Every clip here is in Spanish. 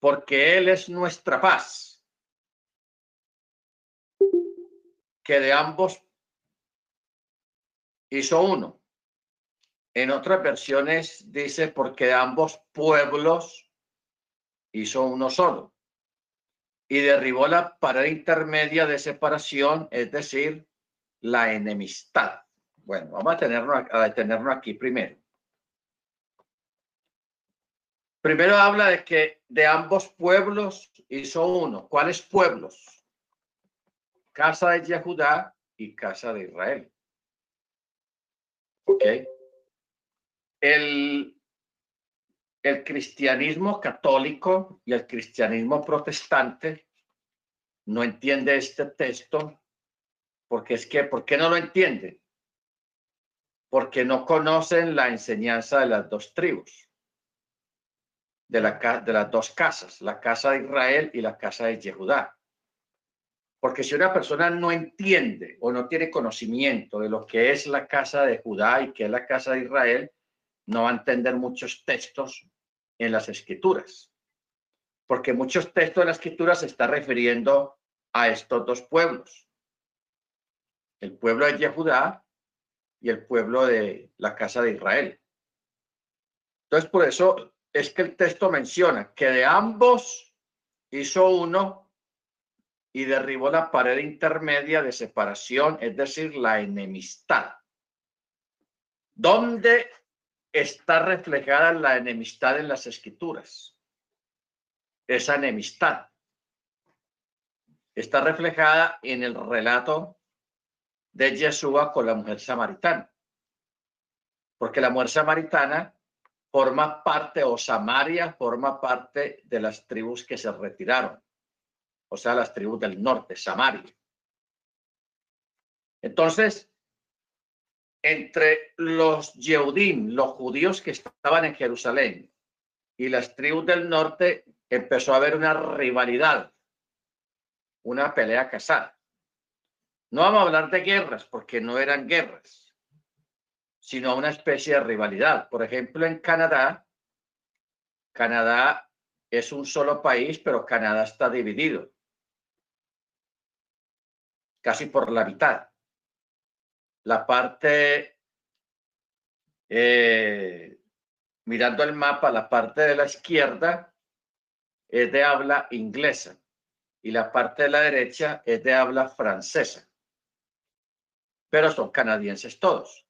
Porque Él es nuestra paz. Que de ambos hizo uno. En otras versiones dice porque de ambos pueblos hizo uno solo. Y derribó la pared intermedia de separación, es decir, la enemistad. Bueno, vamos a, tenernos, a detenernos aquí primero. Primero habla de que de ambos pueblos hizo uno. ¿Cuáles pueblos? Casa de Yehudá y casa de Israel. ¿Ok? El, el cristianismo católico y el cristianismo protestante no entiende este texto porque es que, ¿por qué no lo entiende? Porque no conocen la enseñanza de las dos tribus, de, la, de las dos casas, la casa de Israel y la casa de Yehudá. Porque si una persona no entiende o no tiene conocimiento de lo que es la casa de Judá y que es la casa de Israel, no va a entender muchos textos en las escrituras. Porque muchos textos de las escrituras se está refiriendo a estos dos pueblos el pueblo de Yehudá y el pueblo de la casa de Israel. Entonces, por eso es que el texto menciona que de ambos hizo uno y derribó la pared intermedia de separación, es decir, la enemistad. ¿Dónde está reflejada la enemistad en las escrituras? Esa enemistad está reflejada en el relato de Yeshua con la mujer samaritana. Porque la mujer samaritana forma parte, o Samaria forma parte de las tribus que se retiraron, o sea, las tribus del norte, Samaria. Entonces, entre los Yehudim, los judíos que estaban en Jerusalén, y las tribus del norte, empezó a haber una rivalidad, una pelea casada. No vamos a hablar de guerras porque no eran guerras, sino una especie de rivalidad. Por ejemplo, en Canadá, Canadá es un solo país, pero Canadá está dividido casi por la mitad. La parte, eh, mirando el mapa, la parte de la izquierda es de habla inglesa y la parte de la derecha es de habla francesa pero son canadienses todos.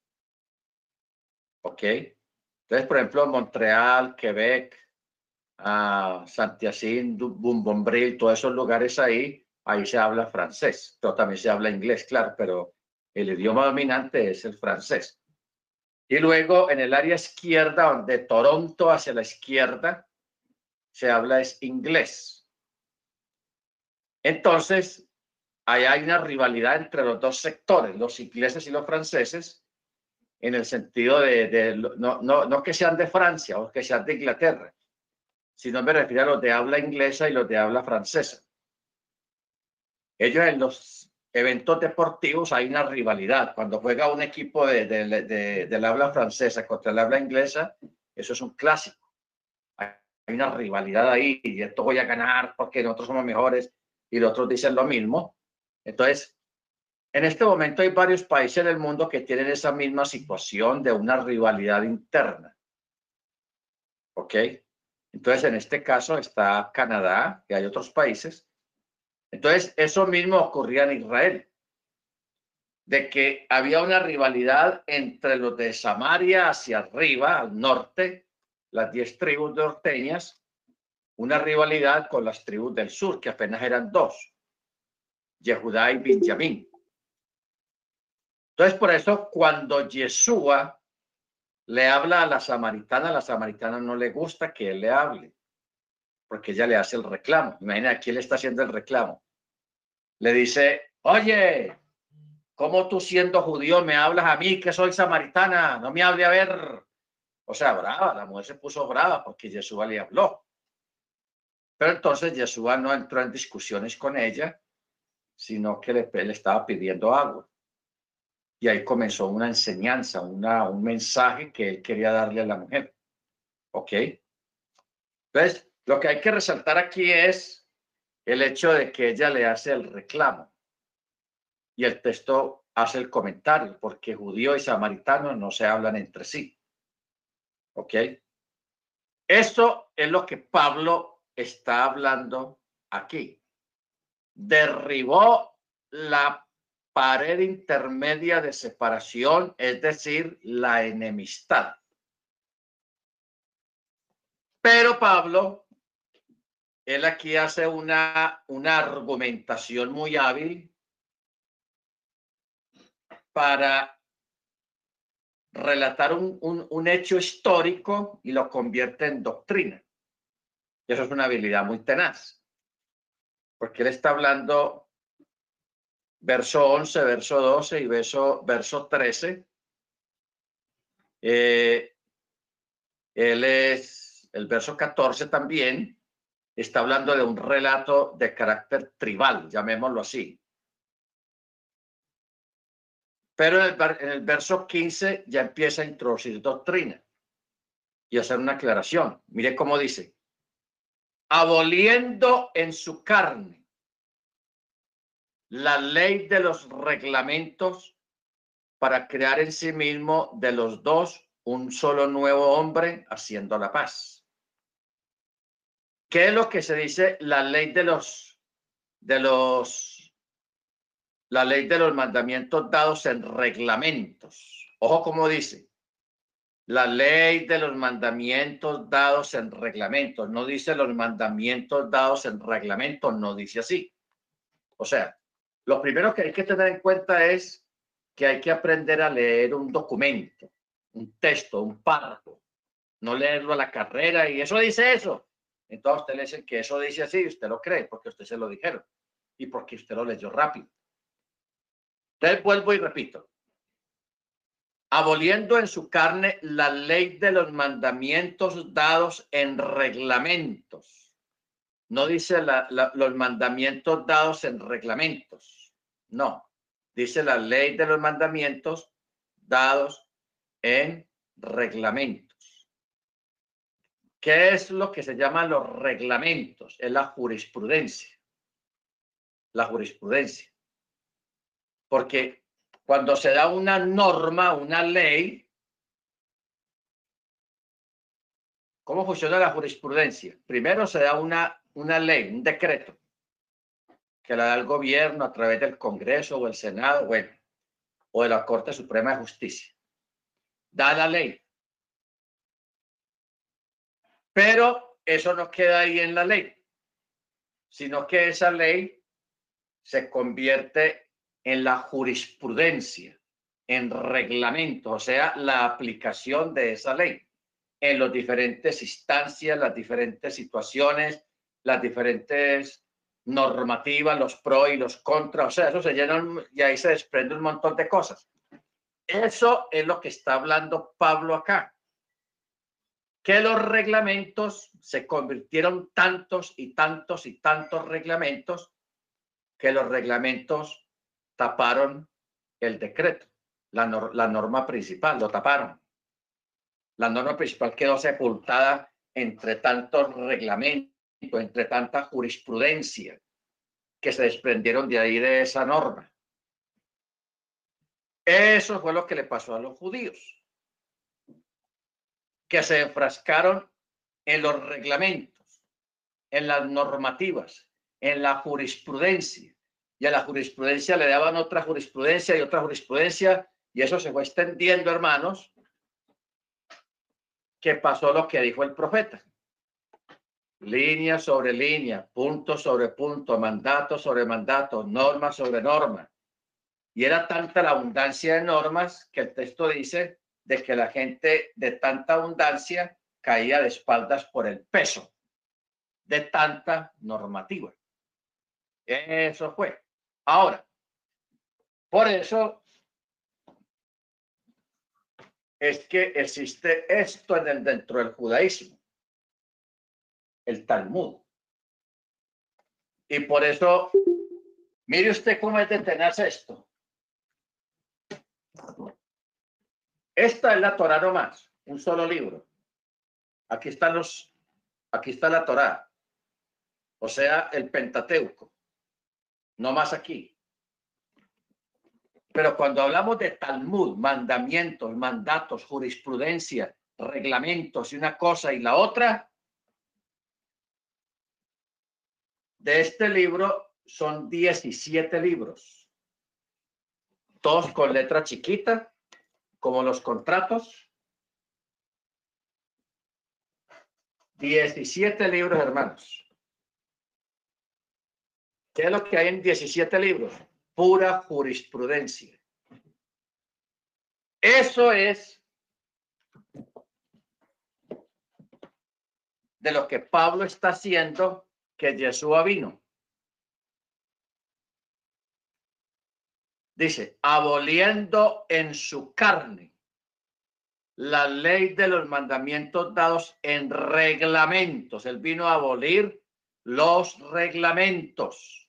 ¿Ok? Entonces, por ejemplo, Montreal, Quebec, uh, Saint-Hyacinthe, Boumbonbril, todos esos lugares ahí, ahí se habla francés, pero también se habla inglés, claro, pero el idioma dominante es el francés. Y luego en el área izquierda, de Toronto hacia la izquierda, se habla es inglés. Entonces, ahí hay una rivalidad entre los dos sectores, los ingleses y los franceses, en el sentido de, no, no, no, que sean de Francia o que sean de Inglaterra, sino me refiero a los de habla inglesa y los de habla francesa. Ellos en los eventos deportivos hay una rivalidad. Cuando juega un equipo de, de, de, habla francesa contra el habla inglesa, eso es un clásico. Hay una rivalidad ahí y esto voy a ganar porque nosotros somos mejores y los otros dicen lo mismo entonces, en este momento hay varios países del mundo que tienen esa misma situación de una rivalidad interna. ¿Ok? Entonces, en este caso está Canadá y hay otros países. Entonces, eso mismo ocurría en Israel, de que había una rivalidad entre los de Samaria hacia arriba, al norte, las diez tribus norteñas, una rivalidad con las tribus del sur, que apenas eran dos. Yehudá y Benjamín. Entonces, por eso, cuando Yeshua le habla a la samaritana, la samaritana no le gusta que él le hable, porque ella le hace el reclamo. Imagina, aquí le está haciendo el reclamo. Le dice, oye, ¿cómo tú siendo judío me hablas a mí que soy samaritana? No me hable a ver. O sea, brava, la mujer se puso brava porque Yeshua le habló. Pero entonces Yeshua no entró en discusiones con ella, sino que le, le estaba pidiendo agua. Y ahí comenzó una enseñanza, una, un mensaje que él quería darle a la mujer. ¿Ok? Entonces, lo que hay que resaltar aquí es el hecho de que ella le hace el reclamo y el texto hace el comentario, porque judío y samaritano no se hablan entre sí. ¿Ok? Esto es lo que Pablo está hablando aquí. Derribó la pared intermedia de separación, es decir, la enemistad. Pero Pablo, él aquí hace una, una argumentación muy hábil para relatar un, un, hecho histórico y lo convierte en doctrina. Y eso es una habilidad muy tenaz, porque él está hablando verso 11, verso 12 y verso, verso 13. Eh, él es, el verso 14 también, está hablando de un relato de carácter tribal, llamémoslo así. Pero en el, verso 15 ya empieza a introducir doctrina y hacer una aclaración. Mire cómo dice, aboliendo en su carne la ley de los reglamentos para crear en sí mismo de los dos un solo nuevo hombre haciendo la paz. ¿Qué es lo que se dice la ley de los de los la ley de los mandamientos dados en reglamentos. Ojo como dice, la ley de los mandamientos dados en reglamentos. No dice los mandamientos dados en reglamentos, no dice así. O sea, lo primero que hay que tener en cuenta es que hay que aprender a leer un documento, un texto, un párrafo, no leerlo a la carrera y eso dice eso. Entonces usted le dice que eso dice así y usted lo cree porque usted se lo dijeron y porque usted lo leyó rápido. Entonces vuelvo y repito. Aboliendo en su carne la ley de los mandamientos dados en reglamentos. No dice los mandamientos dados en reglamentos. No. Dice la ley de los mandamientos dados en reglamentos. ¿Qué es lo que se llama los reglamentos? Es la jurisprudencia. La jurisprudencia. Porque cuando se da una norma, una ley, ¿cómo funciona la jurisprudencia? Primero se da una, una ley, un decreto, que la da el gobierno a través del Congreso o el Senado, bueno, o de la Corte Suprema de Justicia. Da la ley. Pero eso no queda ahí en la ley, sino que esa ley se convierte en la jurisprudencia, en reglamento, o sea, la aplicación de esa ley en las diferentes instancias, las diferentes situaciones, las diferentes normativas, los pros y los contras, o sea, eso se llena y ahí se desprende un montón de cosas. Eso es lo que está hablando Pablo acá. Que los reglamentos se convirtieron tantos y tantos y tantos reglamentos que los reglamentos taparon el decreto, la, norma principal, lo taparon. La norma principal quedó sepultada entre tantos reglamentos, entre tanta jurisprudencia que se desprendieron de ahí de esa norma. Eso fue lo que le pasó a los judíos, que se enfrascaron en los reglamentos, en las normativas, en la jurisprudencia, y a la jurisprudencia le daban otra jurisprudencia y otra jurisprudencia, y eso se fue extendiendo, hermanos, que pasó lo que dijo el profeta. Línea sobre línea, punto sobre punto, mandato sobre mandato, norma sobre norma. Y era tanta la abundancia de normas que el texto dice de que la gente de tanta abundancia caía de espaldas por el peso de tanta normativa. Eso fue. Ahora, por eso es que existe esto en el, dentro del judaísmo, el Talmud. Y por eso, mire usted cómo es de esto. Esta es la Torah más, un solo libro. Aquí están los, Aquí está la Torá. O sea, el Pentateuco. No más aquí. Pero cuando hablamos de Talmud, mandamientos, mandatos, jurisprudencia, reglamentos y una cosa y la otra, de este libro son 17 libros, todos con letra chiquita, como los contratos. 17 libros, hermanos. ¿Qué es lo que hay en 17 libros? Pura jurisprudencia. Eso es de lo que Pablo está haciendo que Jesús vino. Dice, aboliendo en su carne la ley de los mandamientos dados en reglamentos. Él vino a abolir los reglamentos.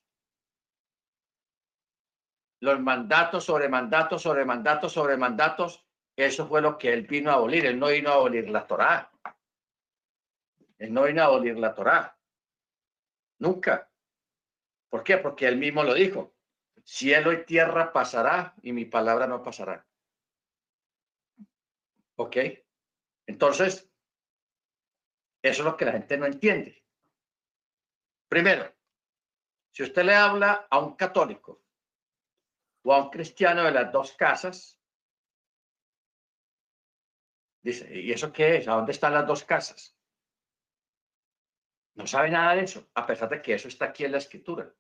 Los mandatos sobre mandatos sobre mandatos sobre mandatos. Eso fue lo que él vino a abolir. Él no vino a abolir la Torá. Él no vino a abolir la Torá. Nunca. ¿Por qué? Porque él mismo lo dijo. Cielo y tierra pasará y mi palabra no pasará. ¿Ok? Entonces, eso es lo que la gente no entiende. Primero, si usted le habla a un católico o a un cristiano de las dos casas, dice, ¿y eso qué es? ¿A dónde están las dos casas? No sabe nada de eso, a pesar de que eso está aquí en la escritura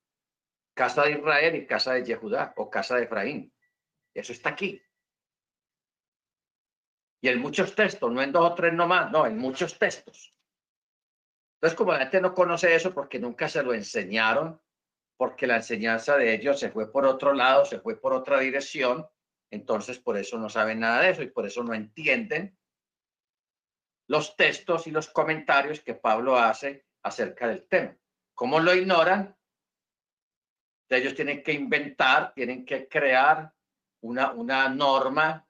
casa de Israel y casa de Yehudá o casa de Efraín. Eso está aquí. Y en muchos textos, no en dos o tres nomás, no, en muchos textos. Entonces, como la gente no conoce eso porque nunca se lo enseñaron, porque la enseñanza de ellos se fue por otro lado, se fue por otra dirección, entonces por eso no saben nada de eso y por eso no entienden los textos y los comentarios que Pablo hace acerca del tema. ¿Cómo lo ignoran? ellos tienen que inventar, tienen que crear una, una norma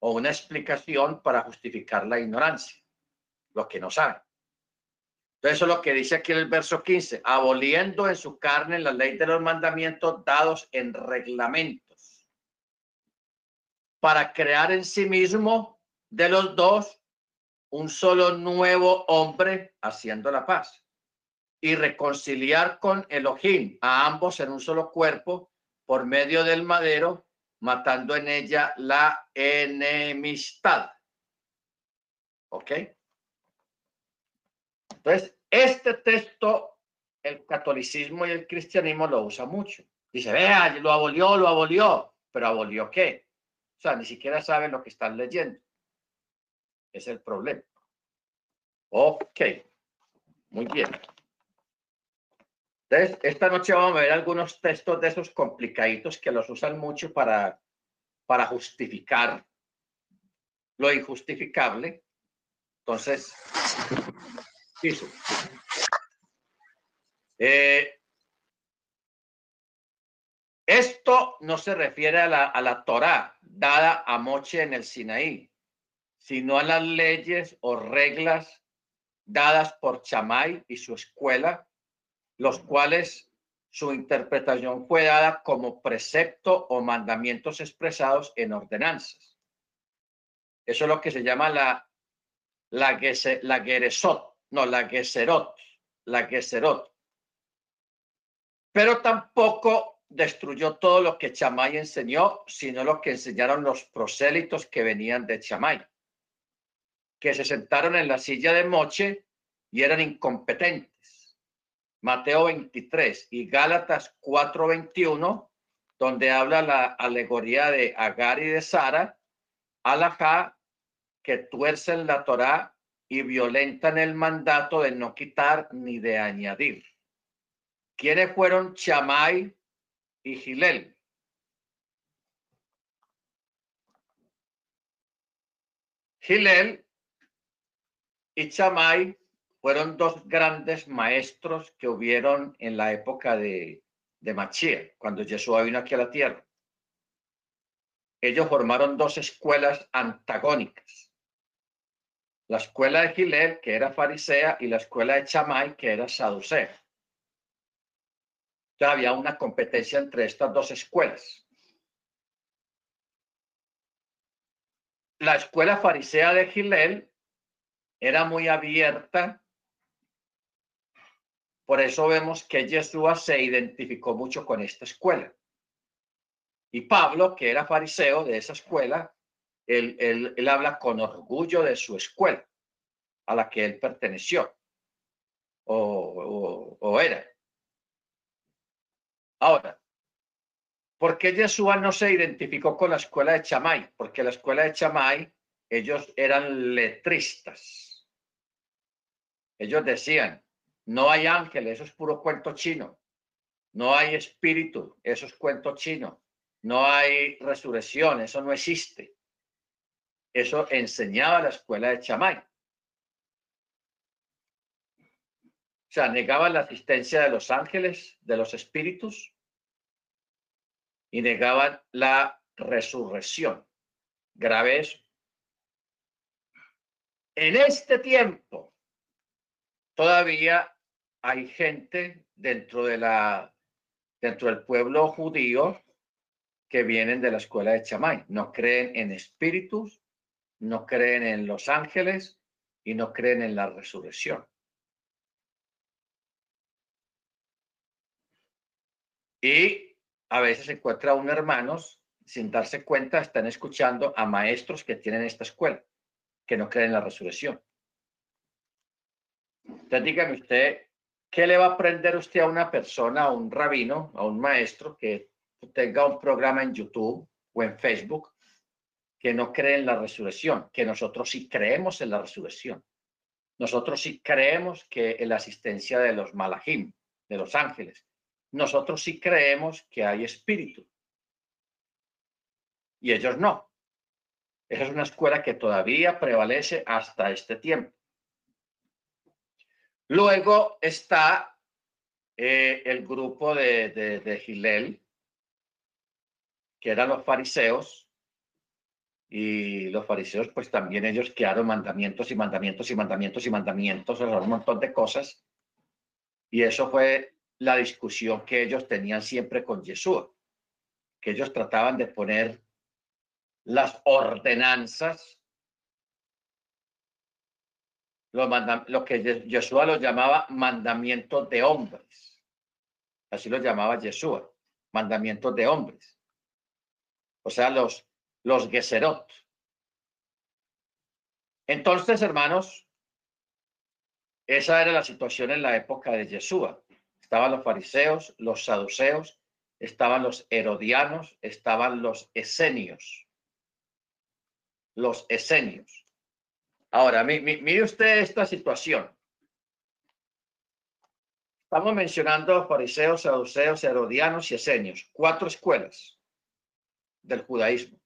o una explicación para justificar la ignorancia, lo que no saben. Entonces, eso es lo que dice aquí el verso 15, aboliendo en su carne la ley de los mandamientos dados en reglamentos, para crear en sí mismo de los dos un solo nuevo hombre haciendo la paz y reconciliar con Elohim a ambos en un solo cuerpo por medio del madero, matando en ella la enemistad. ¿Ok? Entonces, este texto, el catolicismo y el cristianismo lo usa mucho. Dice, vea, lo abolió, lo abolió, pero abolió qué? O sea, ni siquiera saben lo que están leyendo. Es el problema. Ok, muy bien. Entonces, esta noche vamos a ver algunos textos de esos complicaditos que los usan mucho para, para justificar lo injustificable. Entonces, eh, esto no se refiere a la, a la Torah dada a Moche en el Sinaí, sino a las leyes o reglas dadas por Chamay y su escuela los cuales su interpretación fue dada como precepto o mandamientos expresados en ordenanzas. Eso es lo que se llama la, la, la Geresot, no, la Geserot, la Geserot. Pero tampoco destruyó todo lo que Chamay enseñó, sino lo que enseñaron los prosélitos que venían de Chamay, que se sentaron en la silla de Moche y eran incompetentes Mateo 23 y Gálatas 4:21, donde habla la alegoría de Agar y de Sara, alajá que tuercen la Torá y violentan el mandato de no quitar ni de añadir. ¿Quiénes fueron Chamay y Gilel? Gilel y Chamay fueron dos grandes maestros que hubieron en la época de, de cuando Jesús vino aquí a la tierra. Ellos formaron dos escuelas antagónicas. la escuela de Gilel, que era farisea, y la escuela de Chamay, que era saducea. Ya había una competencia entre estas dos escuelas. La escuela farisea de Gilel era muy abierta. Por eso vemos que Yeshua se identificó mucho con esta escuela. Y Pablo, que era fariseo de esa escuela, él, habla con orgullo de su escuela a la que él perteneció o, era. Ahora, ¿por qué Yeshua no se identificó con la escuela de Chamay? Porque la escuela de Chamay, ellos eran letristas. Ellos decían, no hay ángeles, eso es puro cuento chino. No hay espíritu, eso es cuento chino. No hay resurrección, eso no existe. Eso enseñaba la escuela de Chamay. O sea, negaban la asistencia de los ángeles, de los espíritus, y negaban la resurrección. Grave eso. En este tiempo, todavía hay gente dentro de la dentro del pueblo judío que vienen de la escuela de Chamay. No creen en espíritus, no creen en los ángeles y no creen en la resurrección. Y a veces encuentra un hermanos, sin darse cuenta, están escuchando a maestros que tienen esta escuela, que no creen en la resurrección. Entonces dígame usted, ¿qué le va a aprender usted a una persona, a un rabino, a un maestro que tenga un programa en YouTube o en Facebook que no cree en la resurrección, que nosotros sí creemos en la resurrección. Nosotros sí creemos que en la asistencia de los malajim, de los ángeles. Nosotros sí creemos que hay espíritu. Y ellos no. Esa es una escuela que todavía prevalece hasta este tiempo. Luego está eh, el grupo de, de, de Gilel, que eran los fariseos, y los fariseos, pues también ellos quedaron mandamientos y mandamientos y mandamientos y mandamientos, un montón de cosas. Y eso fue la discusión que ellos tenían siempre con Jesús, que ellos trataban de poner las ordenanzas, lo, lo que Jesús lo llamaba mandamientos de hombres. Así lo llamaba Jesús, mandamientos de hombres. O sea, los los Geserot. Entonces, hermanos, esa era la situación en la época de Yeshua. Estaban los fariseos, los saduceos, estaban los herodianos, estaban los esenios. Los esenios. Ahora, mire usted esta situación. Estamos mencionando fariseos, saduceos, herodianos y esenios, cuatro escuelas del judaísmo.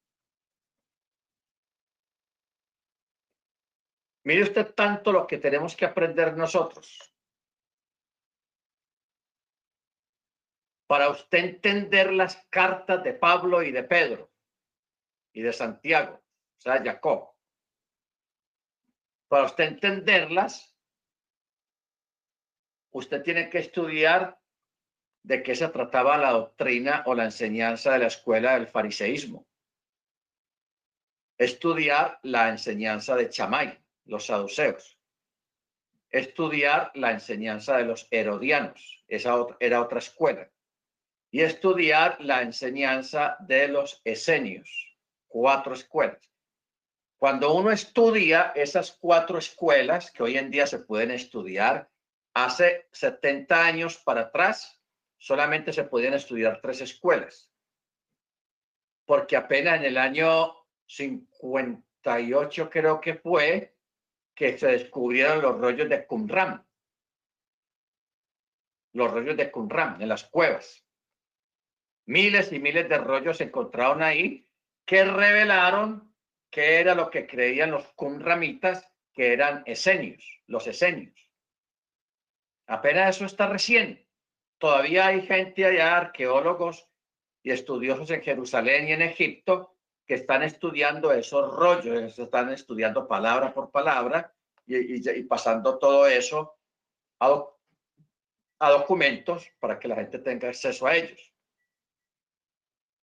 Mire usted tanto lo que tenemos que aprender nosotros. Para usted entender las cartas de Pablo y de Pedro y de Santiago, o sea, Jacob. Para usted entenderlas, usted tiene que estudiar de qué se trataba la doctrina o la enseñanza de la escuela del fariseísmo. Estudiar la enseñanza de Chamay los saduceos. Estudiar la enseñanza de los herodianos, esa era otra escuela. Y estudiar la enseñanza de los esenios, cuatro escuelas. Cuando uno estudia esas cuatro escuelas que hoy en día se pueden estudiar, hace 70 años para atrás solamente se podían estudiar tres escuelas. Porque apenas en el año 58 creo que fue, que se descubrieron los rollos de Qumran. Los rollos de Qumran en las cuevas. Miles y miles de rollos se encontraron ahí que revelaron qué era lo que creían los Qumramitas, que eran esenios, los esenios. Apenas eso está recién. Todavía hay gente allá, arqueólogos y estudiosos en Jerusalén y en Egipto, que están estudiando esos rollos, están estudiando palabra por palabra y, pasando todo eso a, a documentos para que la gente tenga acceso a ellos.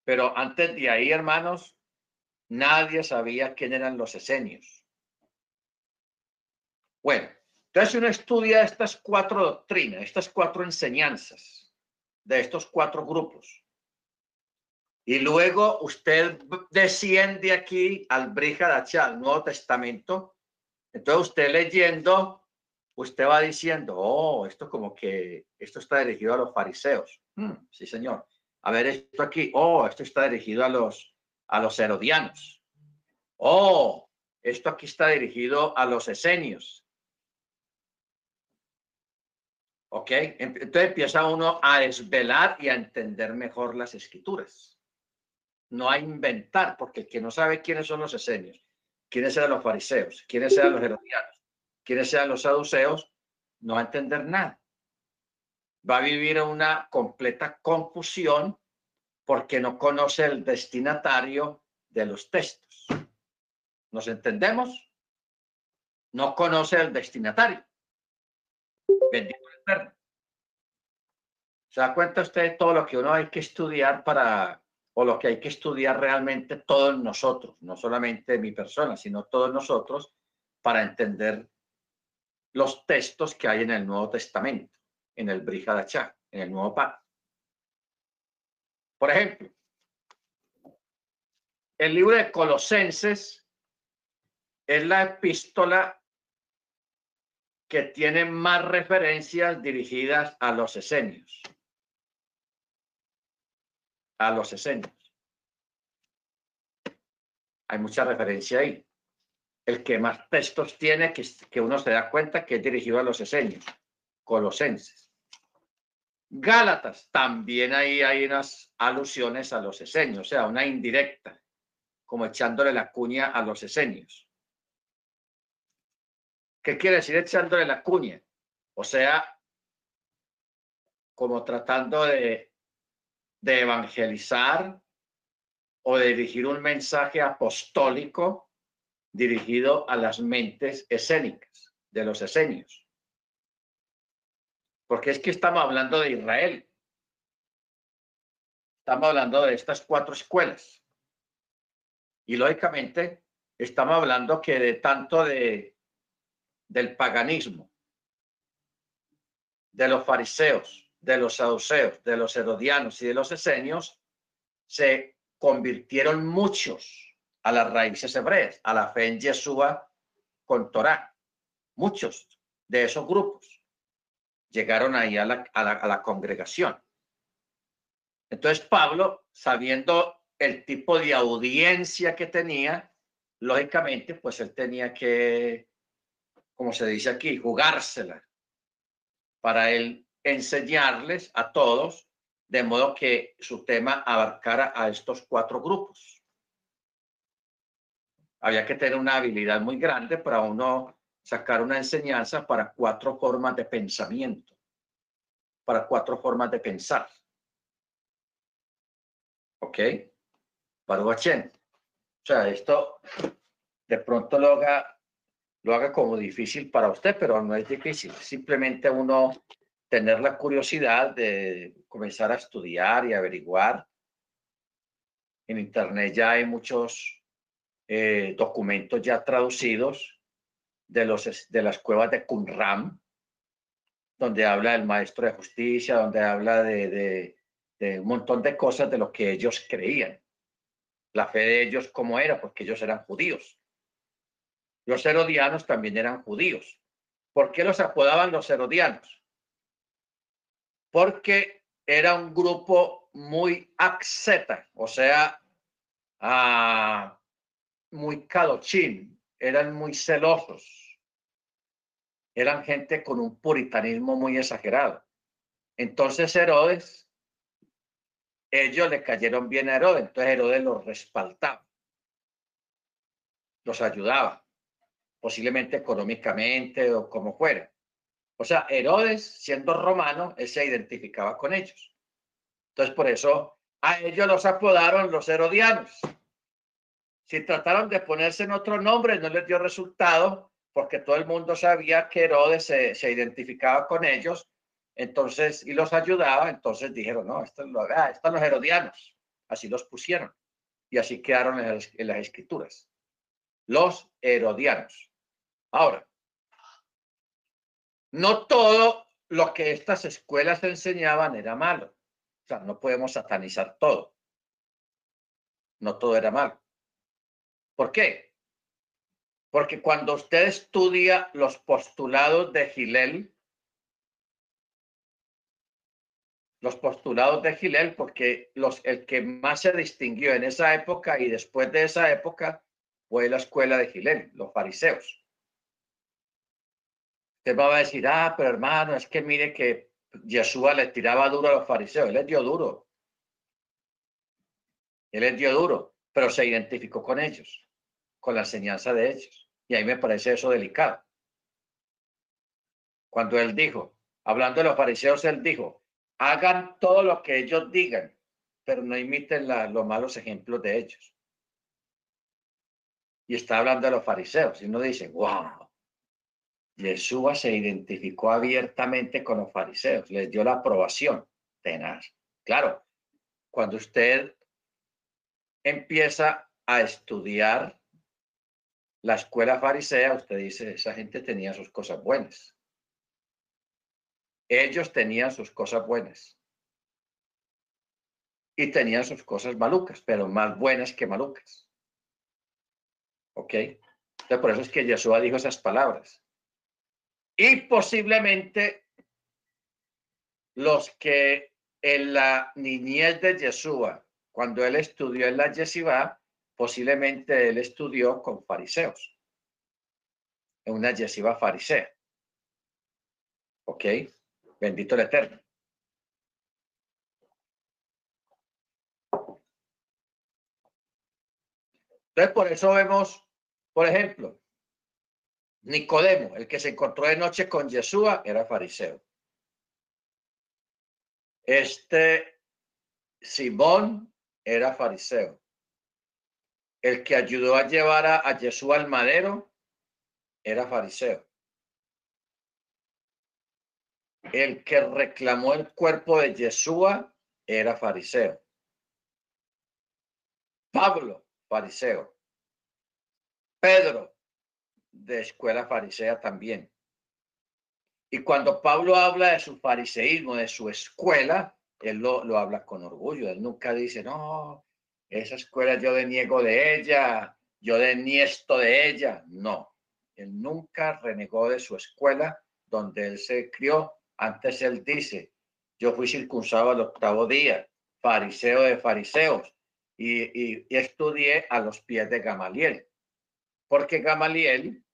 Pero antes de ahí, hermanos, nadie sabía quién eran los esenios. Bueno, entonces uno estudia estas cuatro doctrinas, estas cuatro enseñanzas de estos cuatro grupos. Y luego usted desciende aquí al Brihadacha, al Nuevo Testamento. Entonces usted leyendo, usted va diciendo, oh, esto como que, esto está dirigido a los fariseos. Hmm, sí, señor. A ver, esto aquí, oh, esto está dirigido a los, a los herodianos. Oh, esto aquí está dirigido a los esenios. ¿Ok? Entonces empieza uno a desvelar y a entender mejor las escrituras no a inventar, porque el que no sabe quiénes son los esenios, quiénes eran los fariseos, quiénes eran los herodianos, quiénes eran los saduceos, no va a entender nada. Va a vivir una completa confusión porque no conoce el destinatario de los textos. ¿Nos entendemos? No conoce el destinatario. Bendito el Eterno. ¿Se da cuenta usted de todo lo que uno hay que estudiar para o lo que hay que estudiar realmente todos nosotros, no solamente mi persona, sino todos nosotros, para entender los textos que hay en el Nuevo Testamento, en el Brihadachá, en el Nuevo Pacto. Por ejemplo, el libro de Colosenses es la epístola que tiene más referencias dirigidas a los esenios a los esenios. Hay mucha referencia ahí. El que más textos tiene, que, que uno se da cuenta que es dirigido a los esenios, colosenses. Gálatas, también ahí hay unas alusiones a los esenios, o sea, una indirecta, como echándole la cuña a los esenios. ¿Qué quiere decir echándole la cuña? O sea, como tratando de evangelizar o de dirigir un mensaje apostólico dirigido a las mentes escénicas de los esenios. Porque es que estamos hablando de Israel. Estamos hablando de estas cuatro escuelas. Y lógicamente estamos hablando que de tanto de del paganismo, de los fariseos, de los saduceos, de los herodianos y de los esenios, se convirtieron muchos a las raíces hebreas, a la fe en Yeshua con Torah. Muchos de esos grupos llegaron ahí a la, a la congregación. Entonces Pablo, sabiendo el tipo de audiencia que tenía, lógicamente, pues él tenía que, como se dice aquí, jugársela para él enseñarles a todos de modo que su tema abarcara a estos cuatro grupos. Había que tener una habilidad muy grande para uno sacar una enseñanza para cuatro formas de pensamiento, para cuatro formas de pensar. ¿Ok? Para O sea, esto de pronto lo haga, lo haga como difícil para usted, pero no es difícil. Simplemente uno tener la curiosidad de comenzar a estudiar y averiguar. En Internet ya hay muchos eh, documentos ya traducidos de, los, de las cuevas de Qumran, donde habla el maestro de justicia, donde habla de, de un montón de cosas de lo que ellos creían. La fe de ellos cómo era, porque ellos eran judíos. Los herodianos también eran judíos. ¿Por qué los apodaban los herodianos? porque era un grupo muy axeta, o sea, ah, muy cadochín, eran muy celosos, eran gente con un puritanismo muy exagerado. Entonces Herodes, ellos le cayeron bien a Herodes, entonces Herodes los respaldaba, los ayudaba, posiblemente económicamente o como fuera. O sea, Herodes, siendo romano, él se identificaba con ellos. Entonces, por eso a ellos los apodaron los herodianos. Si trataron de ponerse en otro nombre, no les dio resultado, porque todo el mundo sabía que Herodes se, identificaba con ellos, entonces, y los ayudaba, entonces dijeron, no, esto lo, ah, están los herodianos, así los pusieron, y así quedaron en las, en las escrituras, los herodianos. Ahora, no todo lo que estas escuelas enseñaban era malo. O sea, no podemos satanizar todo. No todo era malo. ¿Por qué? Porque cuando usted estudia los postulados de Gilel, los postulados de Gilel, porque los, el que más se distinguió en esa época y después de esa época fue la escuela de Gilel, los fariseos. Usted va a decir, ah, pero hermano, es que mire que Yeshua le tiraba duro a los fariseos. Él les dio duro. Él les dio duro, pero se identificó con ellos, con la enseñanza de ellos. Y ahí me parece eso delicado. Cuando él dijo, hablando de los fariseos, él dijo, hagan todo lo que ellos digan, pero no imiten los malos ejemplos de ellos. Y está hablando de los fariseos, y uno dice, wow, Yeshua se identificó abiertamente con los fariseos, les dio la aprobación tenaz. Claro, cuando usted empieza a estudiar la escuela farisea, usted dice, esa gente tenía sus cosas buenas. Ellos tenían sus cosas buenas. Y tenían sus cosas malucas, pero más buenas que malucas. ¿Ok? Entonces, por eso es que Yeshua dijo esas palabras y posiblemente los que en la niñez de Yeshua, cuando él estudió en la yeshiva, posiblemente él estudió con fariseos, en una yeshiva farisea. ¿Ok? Bendito el Eterno. Entonces, por eso vemos, por ejemplo, Nicodemo, el que se encontró de noche con Yeshua, era fariseo. Este Simón era fariseo. El que ayudó a llevar a, Yeshua al madero era fariseo. El que reclamó el cuerpo de Yeshua era fariseo. Pablo, fariseo. Pedro, de escuela farisea también. Y cuando Pablo habla de su fariseísmo, de su escuela, él lo, lo habla con orgullo. Él nunca dice, no, esa escuela yo deniego de ella, yo deniesto de ella. No, él nunca renegó de su escuela donde él se crió. Antes él dice, yo fui circunsado al octavo día, fariseo de fariseos, y, y, estudié a los pies de Gamaliel. Porque Gamaliel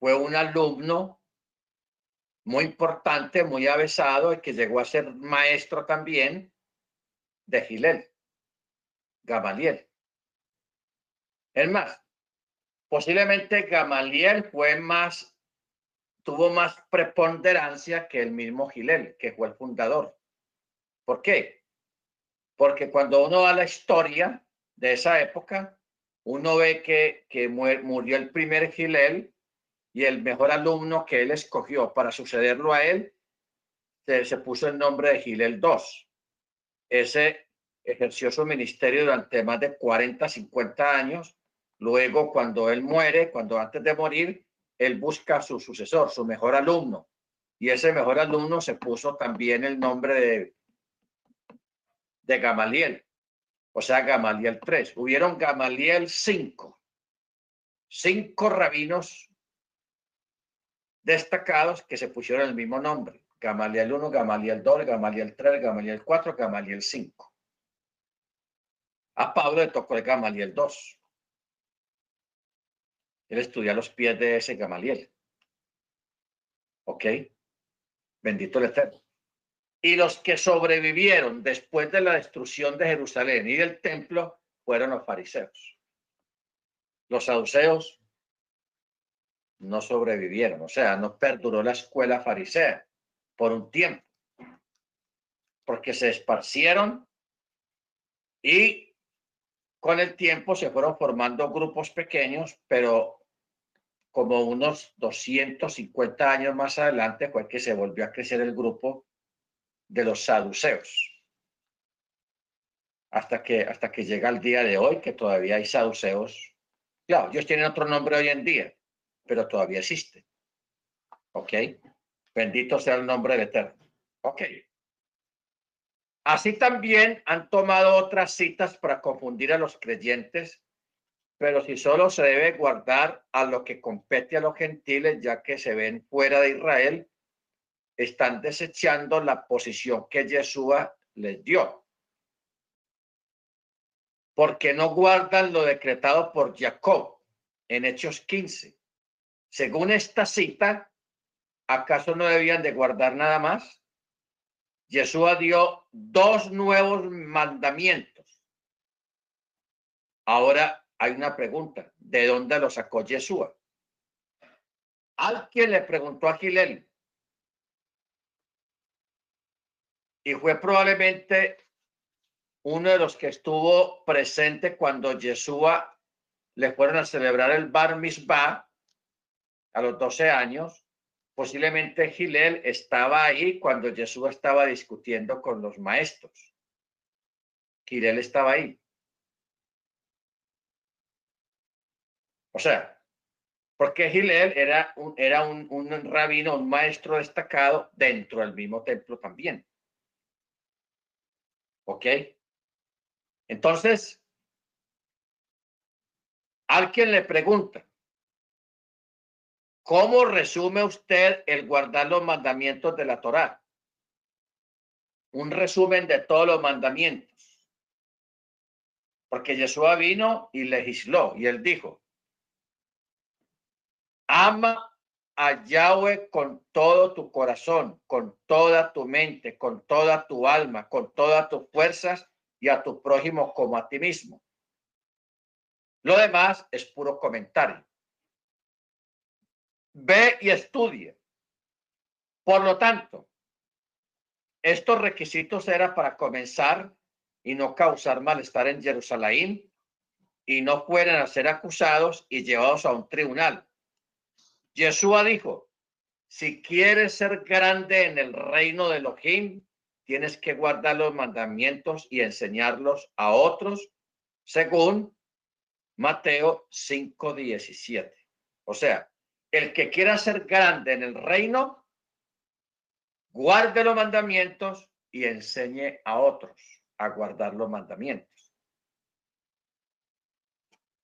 fue un alumno muy importante, muy avesado que llegó a ser maestro también de Gilel, Gamaliel. Es más, posiblemente Gamaliel fue más, tuvo más preponderancia que el mismo Gilel, que fue el fundador. ¿Por qué? Porque cuando uno va a la historia de esa época, uno ve que, que murió el primer Gilel y el mejor alumno que él escogió para sucederlo a él se, puso el nombre de Gilel II. Ese ejerció su ministerio durante más de 40, 50 años. Luego, cuando él muere, cuando antes de morir, él busca a su sucesor, su mejor alumno. Y ese mejor alumno se puso también el nombre de, Gamaliel, o sea, Gamaliel 3. Hubieron Gamaliel 5, cinco rabinos destacados que se pusieron el mismo nombre. Gamaliel 1, Gamaliel 2, Gamaliel 3, Gamaliel 4, Gamaliel 5. A Pablo le tocó el Gamaliel 2. Él estudió a los pies de ese Gamaliel. ¿Ok? Bendito el Eterno. Y los que sobrevivieron después de la destrucción de Jerusalén y del templo fueron los fariseos. Los saduceos no sobrevivieron, o sea, no perduró la escuela farisea por un tiempo, porque se esparcieron y con el tiempo se fueron formando grupos pequeños, pero como unos 250 años más adelante fue que se volvió a crecer el grupo de los saduceos. Hasta que, hasta que llega el día de hoy, que todavía hay saduceos. Claro, ellos tienen otro nombre hoy en día, pero todavía existe. ¿Ok? Bendito sea el nombre del Eterno. Ok. Así también han tomado otras citas para confundir a los creyentes, pero si solo se debe guardar a lo que compete a los gentiles, ya que se ven fuera de Israel, están desechando la posición que Yeshua les dio. Porque no guardan lo decretado por Jacob en Hechos 15. Según esta cita, ¿acaso no debían de guardar nada más? Yeshua dio dos nuevos mandamientos. Ahora hay una pregunta, ¿de dónde lo sacó Yeshua? Alguien le preguntó a Gilel. Y fue probablemente uno de los que estuvo presente cuando Yeshua le fueron a celebrar el Bar Mitzvah a los 12 años Posiblemente Gilel estaba ahí cuando Jesús estaba discutiendo con los maestros. Gilel estaba ahí. O sea, porque Gilel era un, era un, un rabino, un maestro destacado dentro del mismo templo también. ¿Ok? Entonces, alguien le pregunta, ¿Cómo resume usted el guardar los mandamientos de la Torá? Un resumen de todos los mandamientos. Porque Yeshua vino y legisló y él dijo, ama a Yahweh con todo tu corazón, con toda tu mente, con toda tu alma, con todas tus fuerzas y a tu prójimo como a ti mismo. Lo demás es puro comentario ve y estudie. Por lo tanto, estos requisitos eran para comenzar y no causar malestar en Jerusalén y no fueran a ser acusados y llevados a un tribunal. Yeshua dijo, si quieres ser grande en el reino de Elohim, tienes que guardar los mandamientos y enseñarlos a otros, según Mateo 5:17. O sea, el que quiera ser grande en el reino, guarde los mandamientos y enseñe a otros a guardar los mandamientos.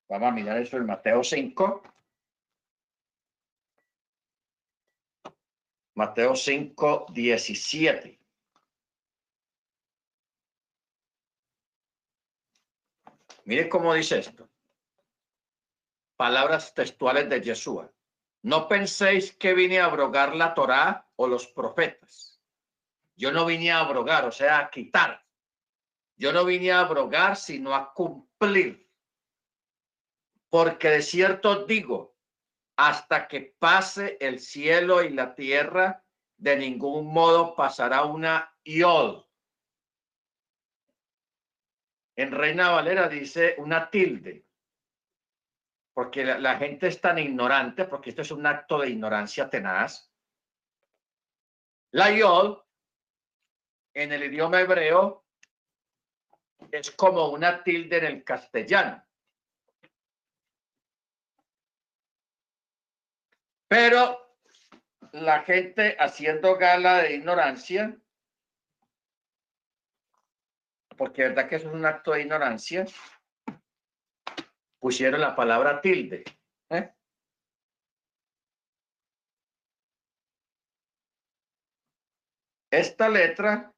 Vamos a mirar eso en Mateo 5. Mateo 5, 17. Mire cómo dice esto. Palabras textuales de Yeshua. No penséis que vine a abrogar la Torá o los profetas. Yo no vine a abrogar, o sea, a quitar. Yo no vine a abrogar, sino a cumplir. Porque de cierto digo, hasta que pase el cielo y la tierra, de ningún modo pasará una yod. En Reina Valera dice una tilde porque la, gente es tan ignorante, porque esto es un acto de ignorancia tenaz. La yod, en el idioma hebreo, es como una tilde en el castellano. Pero la gente haciendo gala de ignorancia, porque verdad que eso es un acto de ignorancia, pusieron la palabra tilde. ¿eh? Esta letra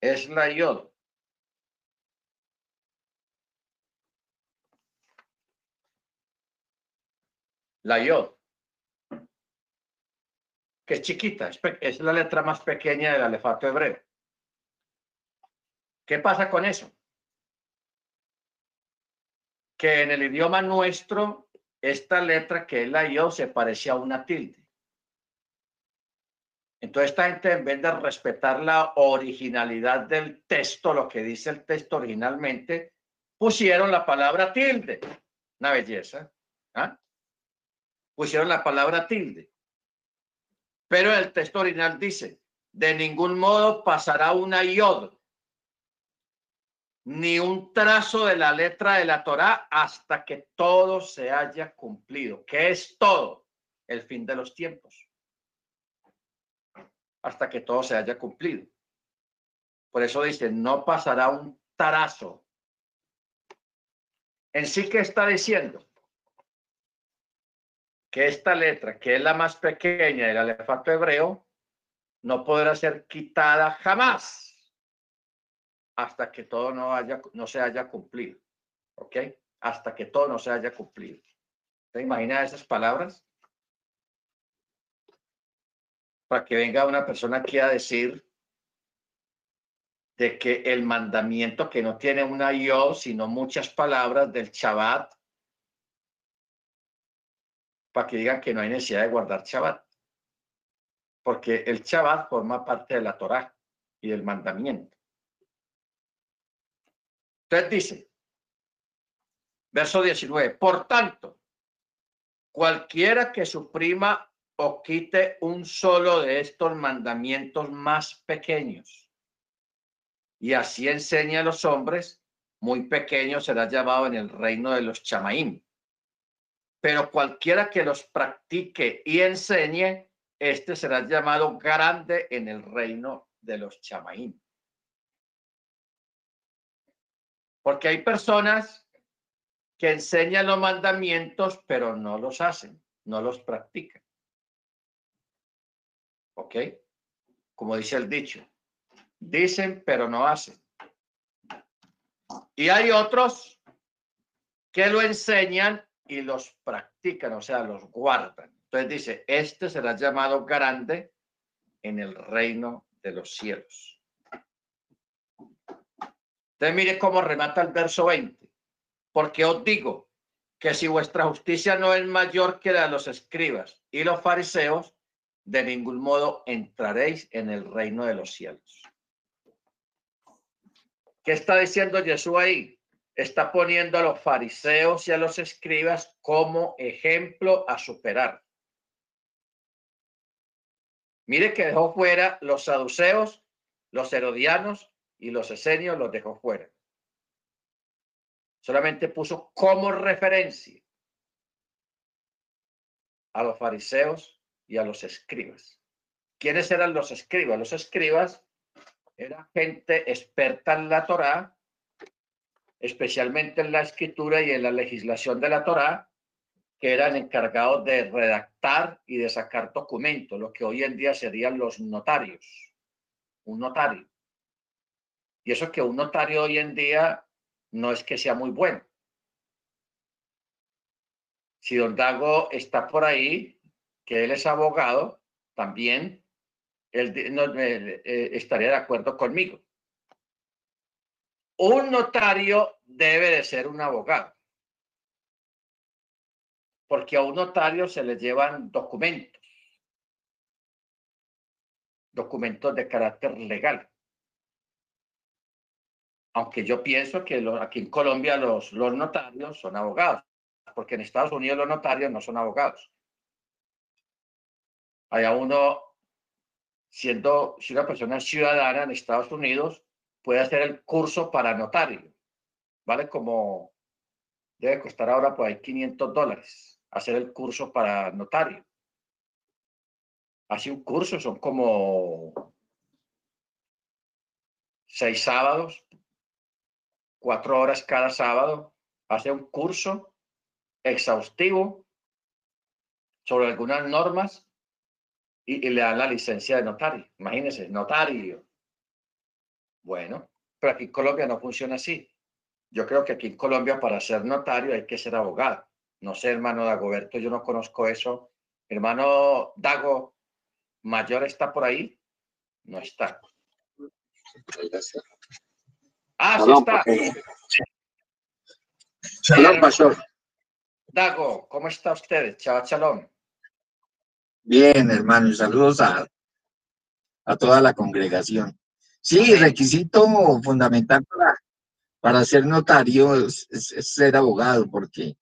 es la yod. La que es chiquita, es, la letra más pequeña del alefato hebreo. ¿Qué pasa con eso? Que en el idioma nuestro, esta letra que es la yo se parece a una tilde. Entonces esta gente en vez de respetar la originalidad del texto, lo que dice el texto originalmente, pusieron la palabra tilde. Una belleza. ¿ah? Pusieron la palabra tilde. Pero el texto original dice, de ningún modo pasará una yod, ni un trazo de la letra de la Torá hasta que todo se haya cumplido. ¿Qué es todo? El fin de los tiempos hasta que todo se haya cumplido. Por eso dice, no pasará un tarazo. En sí, ¿qué está diciendo? Que esta letra, que es la más pequeña del alefato hebreo, no podrá ser quitada jamás hasta que todo no, haya, no se haya cumplido. ¿Ok? Hasta que todo no se haya cumplido. ¿Te imaginas esas palabras? para que venga una persona aquí a decir de que el mandamiento que no tiene una yo, sino muchas palabras del Shabbat, para que digan que no hay necesidad de guardar Shabbat. Porque el Shabbat forma parte de la Torah y del mandamiento. Entonces dice, verso 19, por tanto, cualquiera que suprima o quite un solo de estos mandamientos más pequeños. Y así enseña a los hombres, muy pequeño será llamado en el reino de los chamaín. Pero cualquiera que los practique y enseñe, este será llamado grande en el reino de los chamaín. Porque hay personas que enseñan los mandamientos, pero no los hacen, no los practican. ¿Ok? Como dice el dicho. Dicen, pero no hacen. Y hay otros que lo enseñan y los practican, o sea, los guardan. Entonces dice, este será llamado grande en el reino de los cielos. Entonces mire cómo remata el verso 20. Porque os digo que si vuestra justicia no es mayor que la de los escribas y los fariseos, de ningún modo entraréis en el reino de los cielos. ¿Qué está diciendo Jesús ahí? Está poniendo a los fariseos y a los escribas como ejemplo a superar. Mire que dejó fuera los saduceos, los herodianos y los esenios los dejó fuera. Solamente puso como referencia a los fariseos y a los escribas. ¿Quiénes eran los escribas? Los escribas eran gente experta en la Torá, especialmente en la escritura y en la legislación de la Torá, que eran encargados de redactar y de sacar documentos, lo que hoy en día serían los notarios. Un notario. Y eso que un notario hoy en día no es que sea muy bueno. Si Don Dago está por ahí, que él es abogado, también él eh, estaría de acuerdo conmigo. Un notario debe de ser un abogado, porque a un notario se le llevan documentos, documentos de carácter legal. Aunque yo pienso que aquí en Colombia los, notarios son abogados, porque en Estados Unidos los notarios no son abogados. Haya uno, siendo, si una persona ciudadana en Estados Unidos, puede hacer el curso para notario, ¿vale? Como debe costar ahora por ahí 500 dólares hacer el curso para notario. Hace un curso, son como seis sábados, cuatro horas cada sábado, hace un curso exhaustivo sobre algunas normas y, le dan la licencia de notario. Imagínense, notario. Bueno, pero aquí en Colombia no funciona así. Yo creo que aquí en Colombia para ser notario hay que ser abogado. No sé, hermano Dagoberto, yo no conozco eso. Hermano Dago Mayor está por ahí. No está. Ah, sí está. Shalom, pastor. Dago, ¿cómo está usted? Chao, shalom. Bien, hermano, saludos a, a toda la congregación. Sí, requisito fundamental para, para ser notario es, ser abogado, porque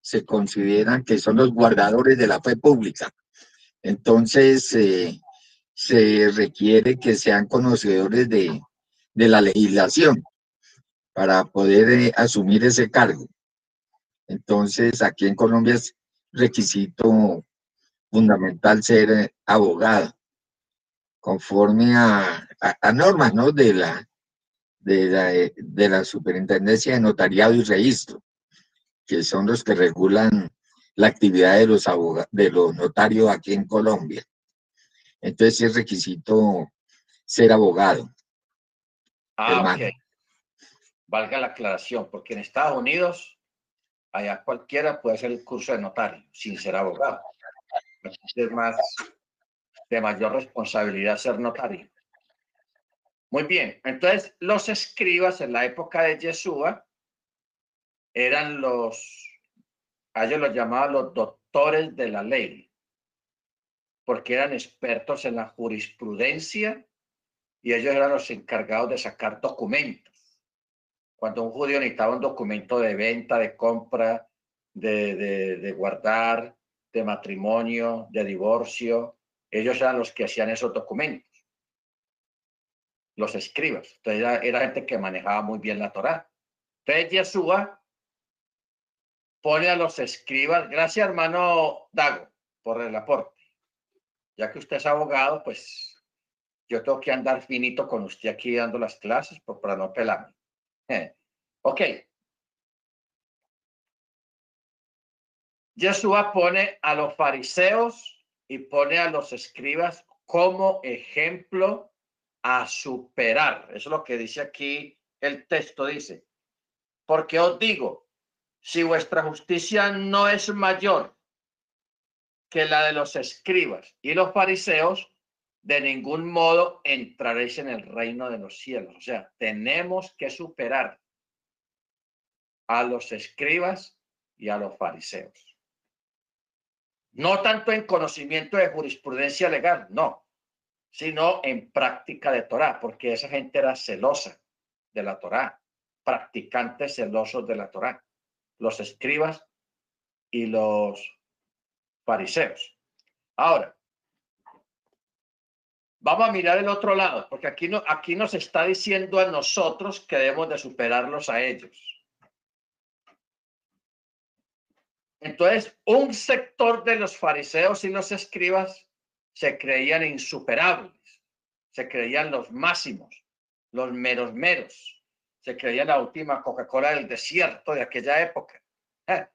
se consideran que son los guardadores de la fe pública. Entonces, eh, se requiere que sean conocedores de, de la legislación para poder eh, asumir ese cargo. Entonces, aquí en Colombia es requisito fundamental ser eh, abogado, conforme a, normas ¿no? de, la, de, la, de la Superintendencia de Notariado y Registro, que son los que regulan la actividad de los, de los notarios aquí en Colombia. Entonces es requisito ser abogado. Ah, ok. Valga la aclaración, porque en Estados Unidos, allá cualquiera puede hacer el curso de notario sin ser abogado. Es más de mayor responsabilidad ser notario. Muy bien, entonces los escribas en la época de Yeshua eran los, ellos los llamaban los doctores de la ley, porque eran expertos en la jurisprudencia y ellos eran los encargados de sacar documentos. Cuando un judío necesitaba un documento de venta, de compra, de, de guardar, de matrimonio, de divorcio, ellos eran los que hacían esos documentos, los escribas. Entonces era, era gente que manejaba muy bien la Torá. Entonces Yeshua pone a los escribas, gracias hermano Dago por el aporte. Ya que usted es abogado, pues yo tengo que andar finito con usted aquí dando las clases por, para no pelarme. Eh, ok. Yeshua pone a los fariseos y pone a los escribas como ejemplo a superar. Eso es lo que dice aquí el texto, dice. Porque os digo, si vuestra justicia no es mayor que la de los escribas y los fariseos, de ningún modo entraréis en el reino de los cielos. O sea, tenemos que superar a los escribas y a los fariseos. No tanto en conocimiento de jurisprudencia legal, no, sino en práctica de Torah, porque esa gente era celosa de la Torah, practicantes celosos de la Torah, los escribas y los fariseos. Ahora, Vamos a mirar el otro lado, porque aquí, no, aquí nos está diciendo a nosotros que debemos de superarlos a ellos. Entonces, un sector de los fariseos y los escribas se creían insuperables, se creían los máximos, los meros meros, se creían la última Coca-Cola del desierto de aquella época. ¿eh?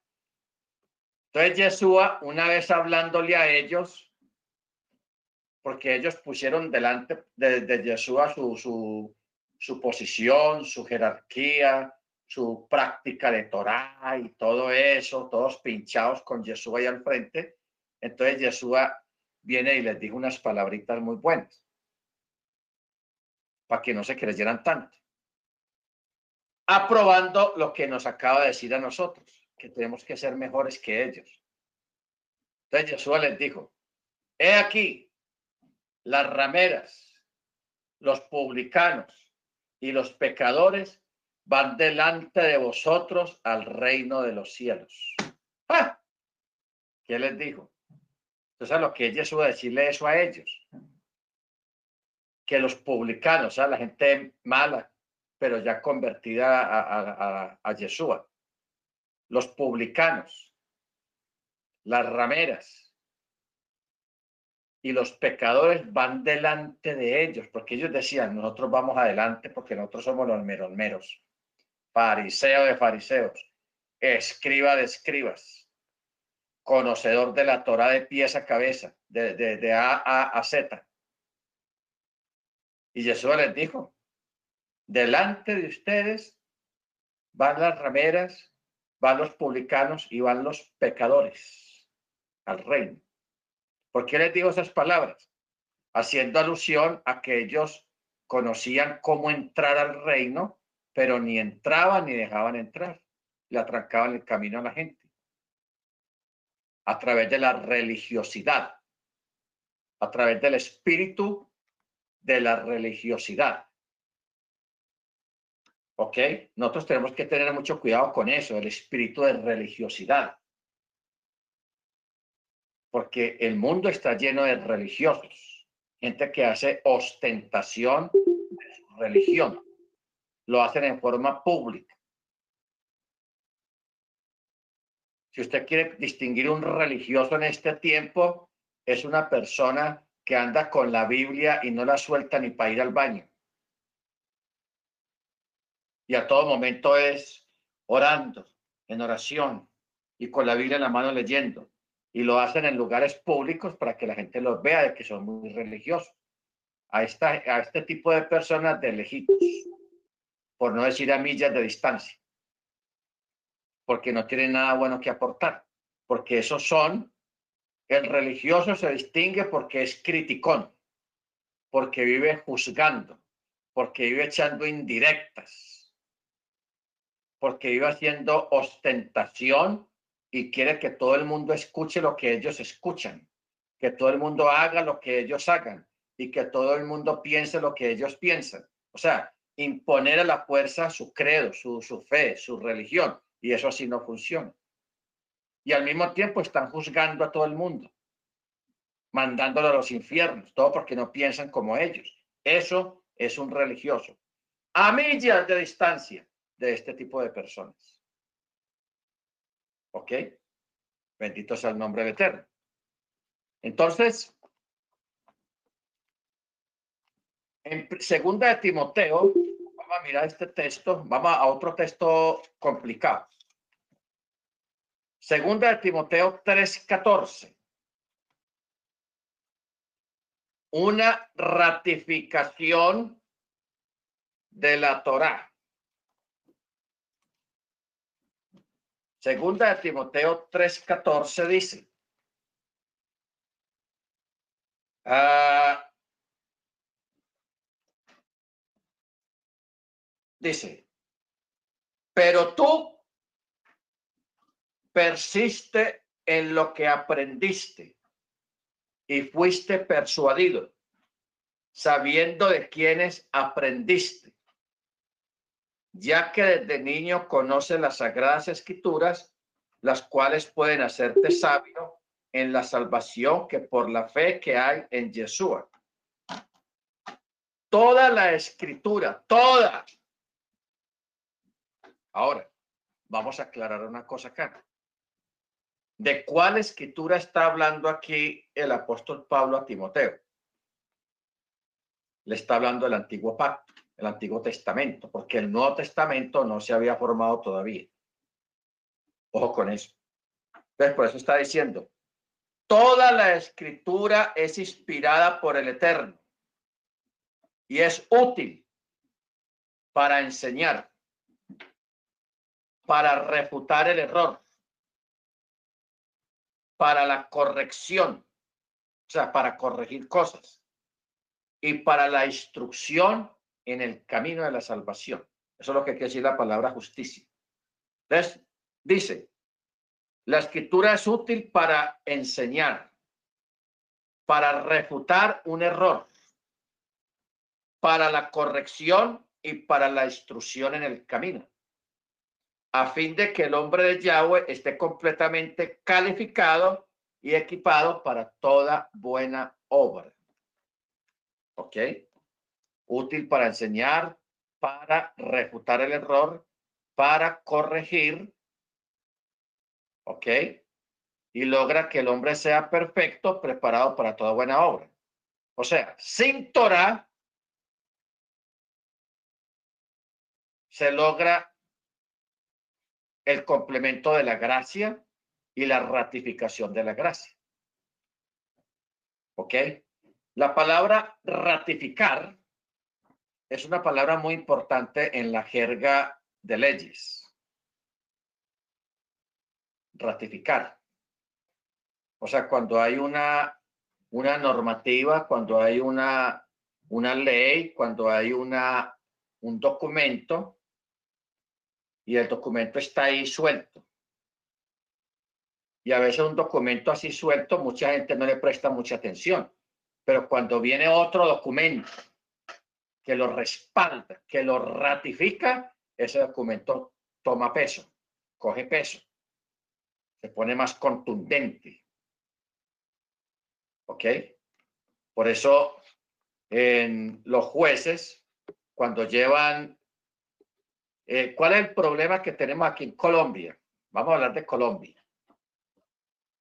Entonces, Yeshua, una vez hablándole a ellos, porque ellos pusieron delante de, de Yeshua su, su, su, posición, su jerarquía, su práctica de Torah y todo eso, todos pinchados con Yeshua ahí al frente. Entonces Yeshua viene y les dijo unas palabritas muy buenas para que no se creyeran tanto. Aprobando lo que nos acaba de decir a nosotros, que tenemos que ser mejores que ellos. Entonces Yeshua les dijo, he aquí, las rameras, los publicanos y los pecadores van delante de vosotros al reino de los cielos. ¡Ah! ¿Qué les dijo? Entonces, lo que Jesús a decirle eso a ellos. Que los publicanos, o sea, la gente mala, pero ya convertida a, a, a, Yeshua. Los publicanos, las rameras, y los pecadores van delante de ellos, porque ellos decían, nosotros vamos adelante porque nosotros somos los meros meros, fariseo de fariseos, escriba de escribas, conocedor de la Torah de pies a cabeza, de, A, a a Z. Y Jesús les dijo, delante de ustedes van las rameras, van los publicanos y van los pecadores al reino. ¿Por qué les digo esas palabras? Haciendo alusión a que ellos conocían cómo entrar al reino, pero ni entraban ni dejaban entrar. Le atrancaban el camino a la gente. A través de la religiosidad, a través del espíritu de la religiosidad. ¿Ok? Nosotros tenemos que tener mucho cuidado con eso, el espíritu de religiosidad. Porque el mundo está lleno de religiosos, gente que hace ostentación de su religión. Lo hacen en forma pública. Si usted quiere distinguir un religioso en este tiempo, es una persona que anda con la Biblia y no la suelta ni para ir al baño y a todo momento es orando, en oración y con la Biblia en la mano leyendo. Y lo hacen en lugares públicos para que la gente los vea de que son muy religiosos. A, esta, a este tipo de personas de lejitos, por no decir a millas de distancia, porque no tienen nada bueno que aportar, porque esos son, el religioso se distingue porque es criticón, porque vive juzgando, porque vive echando indirectas, porque iba haciendo ostentación y quiere que todo el mundo escuche lo que ellos escuchan, que todo el mundo haga lo que ellos hagan y que todo el mundo piense lo que ellos piensan. O sea, imponer a la fuerza su credo, su, su fe, su religión, y eso así no funciona. Y al mismo tiempo están juzgando a todo el mundo, mandándolo a los infiernos, todo porque no piensan como ellos. Eso es un religioso. A millas de distancia de este tipo de personas. ¿Ok? Bendito sea el nombre de Eterno. Entonces, en segunda de Timoteo, vamos a mirar este texto, vamos a otro texto complicado. Segunda de Timoteo 3:14. Una ratificación de la Torá. Segunda de Timoteo 3:14 dice, ah, dice, pero tú persiste en lo que aprendiste y fuiste persuadido, sabiendo de quiénes aprendiste ya que desde niño conoce las sagradas escrituras, las cuales pueden hacerte sabio en la salvación que por la fe que hay en Yeshua. Toda la escritura, toda. Ahora, vamos a aclarar una cosa acá. ¿De cuál escritura está hablando aquí el apóstol Pablo a Timoteo? Le está hablando del antiguo pacto el Antiguo Testamento, porque el Nuevo Testamento no se había formado todavía. Ojo con eso. Entonces, por eso está diciendo, toda la escritura es inspirada por el Eterno y es útil para enseñar, para refutar el error, para la corrección, o sea, para corregir cosas, y para la instrucción en el camino de la salvación. Eso es lo que quiere decir la palabra justicia. Entonces, dice, la escritura es útil para enseñar, para refutar un error, para la corrección y para la instrucción en el camino, a fin de que el hombre de Yahweh esté completamente calificado y equipado para toda buena obra. ¿Ok? útil para enseñar, para refutar el error, para corregir, ¿ok? Y logra que el hombre sea perfecto, preparado para toda buena obra. O sea, sin Torah se logra el complemento de la gracia y la ratificación de la gracia. ¿Ok? La palabra ratificar es una palabra muy importante en la jerga de leyes. Ratificar. O sea, cuando hay una, una normativa, cuando hay una, una ley, cuando hay una, un documento y el documento está ahí suelto. Y a veces un documento así suelto, mucha gente no le presta mucha atención. Pero cuando viene otro documento que lo respalda, que lo ratifica, ese documento toma peso, coge peso, se pone más contundente. ¿Ok? Por eso en los jueces, cuando llevan... Eh, ¿Cuál es el problema que tenemos aquí en Colombia? Vamos a hablar de Colombia.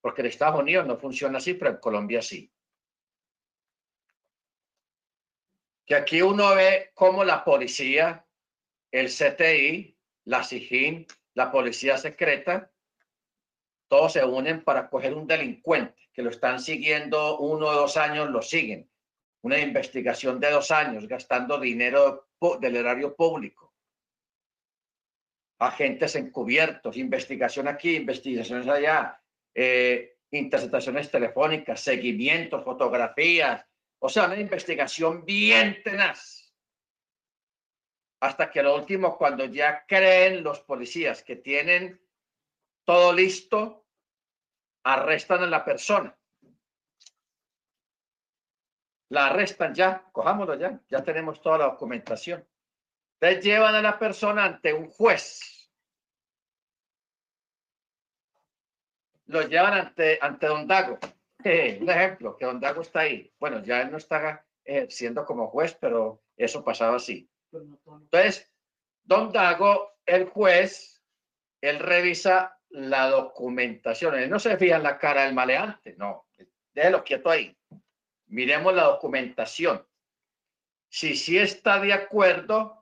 Porque en Estados Unidos no funciona así, pero en Colombia sí. Que aquí uno ve cómo la policía, el CTI, la SIGIN, la policía secreta, todos se unen para coger un delincuente que lo están siguiendo uno o dos años, lo siguen. Una investigación de dos años, gastando dinero del erario público. Agentes encubiertos, investigación aquí, investigaciones allá, eh, interceptaciones telefónicas, seguimientos, fotografías. O sea, una investigación bien tenaz. Hasta que lo último, cuando ya creen los policías que tienen todo listo, arrestan a la persona. La arrestan ya, cojámoslo ya, ya tenemos toda la documentación. Entonces llevan a la persona ante un juez. Lo llevan ante, ante Don Dago. un ejemplo, que Don Dago está ahí. Bueno, ya él no está ejerciendo como juez, pero eso pasaba así. Entonces, Don Dago, el juez, él revisa la documentación. Él no se fija en la cara del maleante, no. Déjelo quieto ahí. Miremos la documentación. Si sí está de acuerdo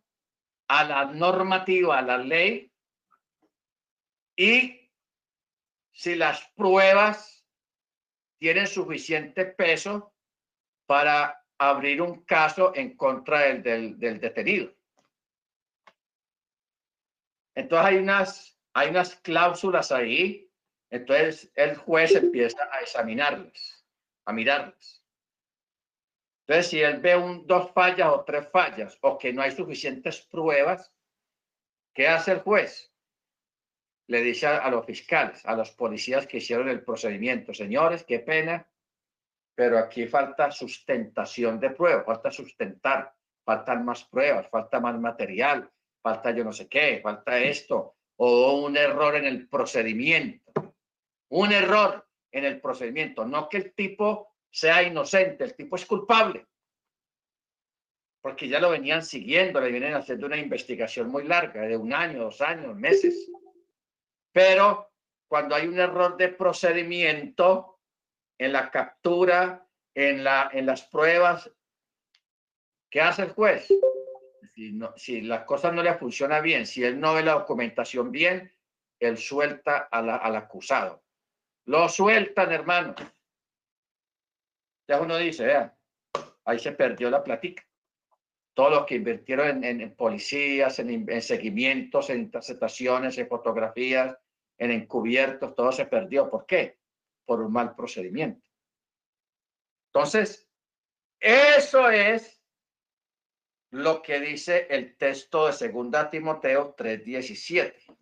a la normativa, a la ley, y si las pruebas tienen suficiente peso para abrir un caso en contra del, del, detenido. Entonces hay unas hay unas cláusulas ahí, entonces el juez empieza a examinarlas, a mirarlas. Entonces, si él ve un, dos fallas o tres fallas o que no hay suficientes pruebas, ¿qué hace el juez? Le dice a, a los fiscales, a los policías que hicieron el procedimiento, señores, qué pena, pero aquí falta sustentación de pruebas, falta sustentar, faltan más pruebas, falta más material, falta yo no sé qué, falta esto, o un error en el procedimiento. Un error en el procedimiento, no que el tipo sea inocente, el tipo es culpable. Porque ya lo venían siguiendo, le vienen haciendo una investigación muy larga, de un año, dos años, meses. Pero cuando hay un error de procedimiento en la captura, en, la, en las pruebas, ¿qué hace el juez? si, no, si las cosas no le funciona bien, si él no ve la documentación bien, él suelta al acusado. Lo sueltan, hermano. Ya uno dice, vea, ahí se perdió la platica. Todos los que invirtieron en, policías, en, en, seguimientos, en interceptaciones, en fotografías, en encubiertos, todo se perdió. ¿Por qué? Por un mal procedimiento. Entonces, eso es lo que dice el texto de segunda Timoteo 3:17.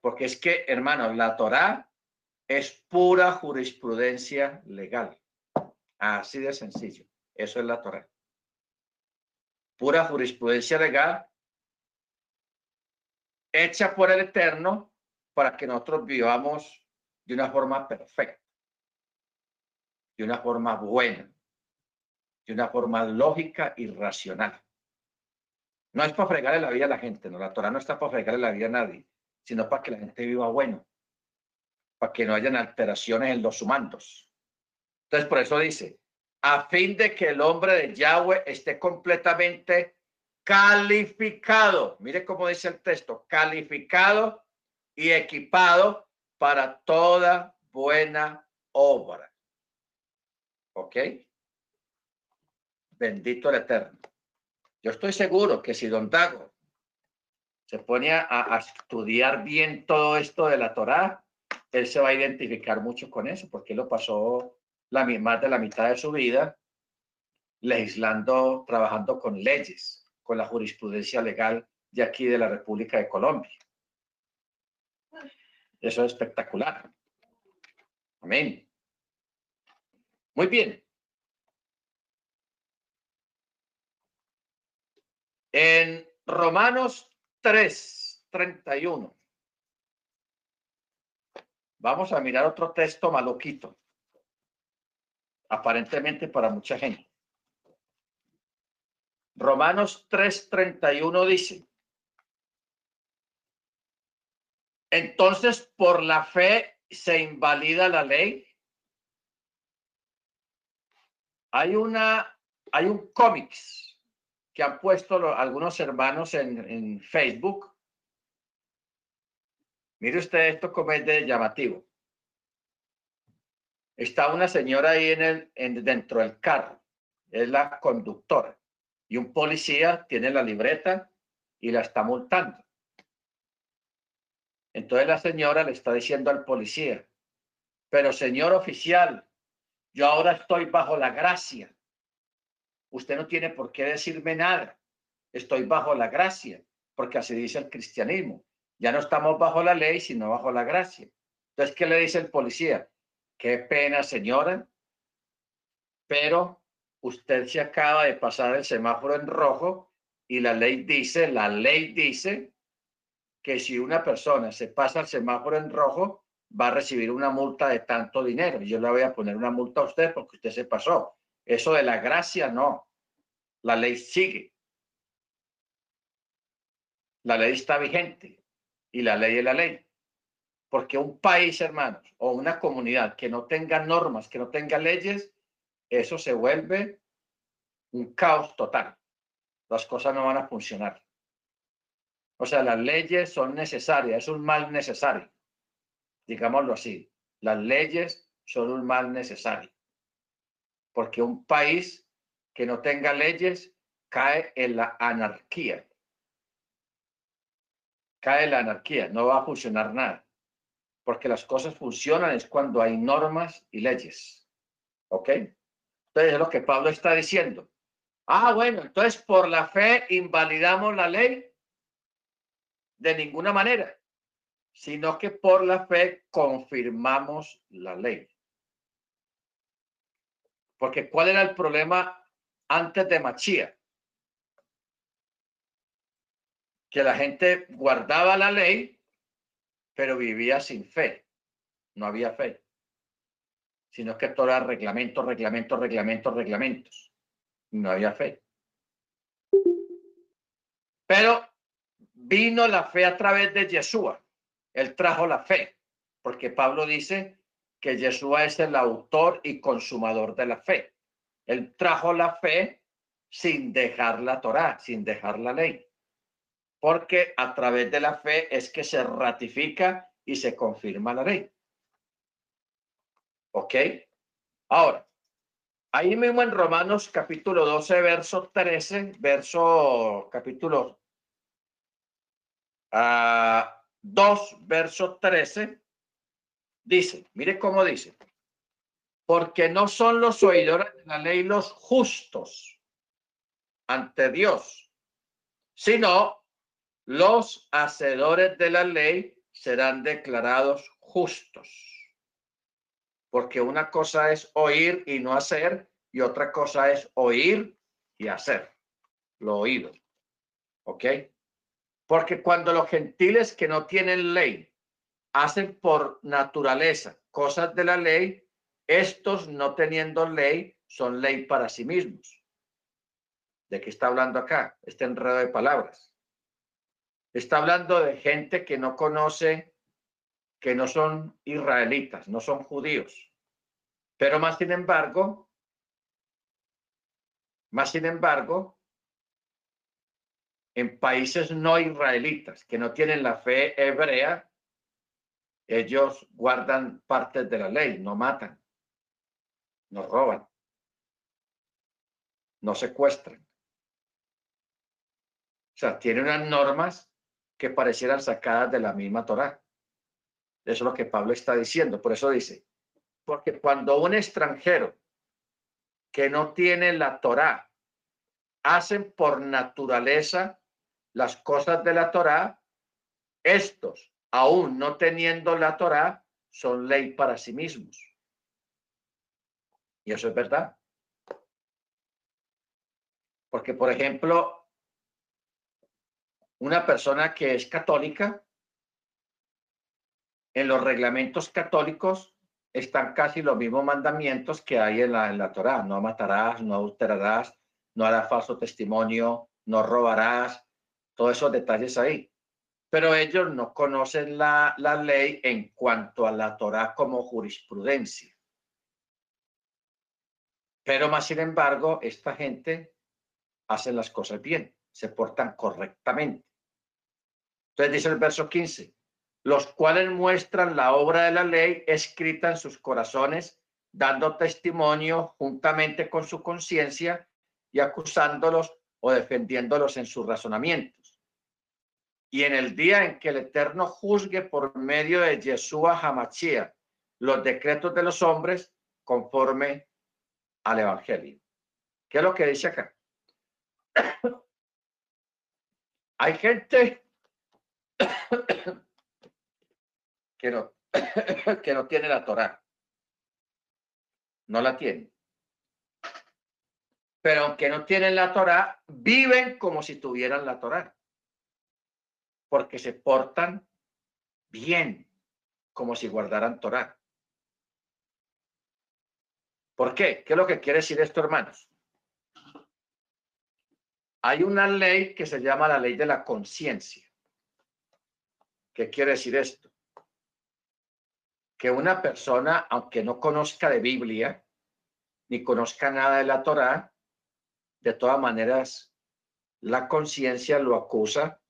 Porque es que, hermano, la Torá es pura jurisprudencia legal. Así de sencillo. Eso es la Torá. Pura jurisprudencia legal hecha por el Eterno para que nosotros vivamos de una forma perfecta, de una forma buena, de una forma lógica y racional. No es para fregarle la vida a la gente, no, la Torah no está para fregarle la vida a nadie, sino para que la gente viva bueno, para que no hayan alteraciones en los humanos. Entonces, por eso dice, a fin de que el hombre de Yahweh esté completamente calificado. Mire cómo dice el texto, calificado y equipado para toda buena obra. ¿Ok? Bendito el Eterno. Yo estoy seguro que si Don Dago se pone a, estudiar bien todo esto de la Torá, él se va a identificar mucho con eso, porque él lo pasó la, más de la mitad de su vida legislando, trabajando con leyes, con la jurisprudencia legal de aquí de la República de Colombia. Eso es espectacular. Amén. Muy bien. En Romanos 3, 31. Vamos a mirar otro texto maluquito. Aparentemente para mucha gente. Romanos 3:31 dice, entonces por la fe se invalida la ley. Hay una, hay un cómics que han puesto algunos hermanos en Facebook Mire usted esto como es de llamativo. Está una señora ahí en el, en, dentro del carro, es la conductora, y un policía tiene la libreta y la está multando. Entonces la señora le está diciendo al policía, pero señor oficial, yo ahora estoy bajo la gracia. Usted no tiene por qué decirme nada. Estoy bajo la gracia, porque así dice el cristianismo. Ya no estamos bajo la ley, sino bajo la gracia. Entonces, ¿qué le dice el policía? Qué pena, señora, pero usted se acaba de pasar el semáforo en rojo y la ley dice, la ley dice que si una persona se pasa el semáforo en rojo, va a recibir una multa de tanto dinero. Yo le voy a poner una multa a usted porque usted se pasó. Eso de la gracia, no. La ley sigue. La ley está vigente y la ley es la ley. Porque un país, hermanos, o una comunidad que no tenga normas, que no tenga leyes, eso se vuelve un caos total. Las cosas no van a funcionar. O sea, las leyes son necesarias, es un mal necesario. Digámoslo así, las leyes son un mal necesario. Porque un país que no tenga leyes cae en la anarquía cae la anarquía, no va a funcionar nada. Porque las cosas funcionan es cuando hay normas y leyes. ¿Ok? Entonces es lo que Pablo está diciendo. Ah, bueno, entonces por la fe invalidamos la ley. De ninguna manera, sino que por la fe confirmamos la ley. Porque ¿cuál era el problema antes de Machía? Que la gente guardaba la ley, pero vivía sin fe. No había fe. Sino que todo era reglamentos, reglamentos, reglamentos, reglamentos. No había fe. Pero vino la fe a través de Yeshua. Él trajo la fe, porque Pablo dice que Yeshua es el autor y consumador de la fe. Él trajo la fe sin dejar la Torá, sin dejar la ley porque a través de la fe es que se ratifica y se confirma la ley. ¿Ok? Ahora, ahí mismo en Romanos capítulo 12, verso 13, verso capítulo 2, ah, verso 13, dice, mire cómo dice, porque no son los oidores de la ley los justos ante Dios, sino los hacedores de la ley serán declarados justos. Porque una cosa es oír y no hacer, y otra cosa es oír y hacer. Lo oído. ¿Ok? Porque cuando los gentiles que no tienen ley hacen por naturaleza cosas de la ley, estos no teniendo ley son ley para sí mismos. ¿De qué está hablando acá? Este enredo de palabras. Está hablando de gente que no conoce, que no son israelitas, no son judíos. Pero más sin embargo, más sin embargo, en países no israelitas que no tienen la fe hebrea, ellos guardan partes de la ley, no matan, no roban, no secuestran. O sea, tienen unas normas que parecieran sacadas de la misma Torá. Eso es lo que Pablo está diciendo. Por eso dice, porque cuando un extranjero que no tiene la Torá hacen por naturaleza las cosas de la Torá, estos, aún no teniendo la Torá, son ley para sí mismos. Y eso es verdad. Porque, por ejemplo, una persona que es católica, en los reglamentos católicos están casi los mismos mandamientos que hay en la, en la Torá. No matarás, no adulterarás, no harás falso testimonio, no robarás, todos esos detalles ahí. Pero ellos no conocen la, la ley en cuanto a la Torá como jurisprudencia. Pero más sin embargo, esta gente hace las cosas bien, se portan correctamente. Entonces dice el verso 15, los cuales muestran la obra de la ley escrita en sus corazones, dando testimonio juntamente con su conciencia y acusándolos o defendiéndolos en sus razonamientos. Y en el día en que el Eterno juzgue por medio de Yeshua Hamachia los decretos de los hombres conforme al Evangelio. ¿Qué es lo que dice acá? Hay gente que no, que no tiene la Torah. No la tiene. Pero aunque no tienen la Torah, viven como si tuvieran la Torah. Porque se portan bien, como si guardaran Torah. ¿Por qué? ¿Qué es lo que quiere decir esto, hermanos? Hay una ley que se llama la ley de la conciencia. ¿Qué quiere decir esto? Que una persona, aunque no conozca de Biblia, ni conozca nada de la Torá, de todas maneras, la conciencia lo acusa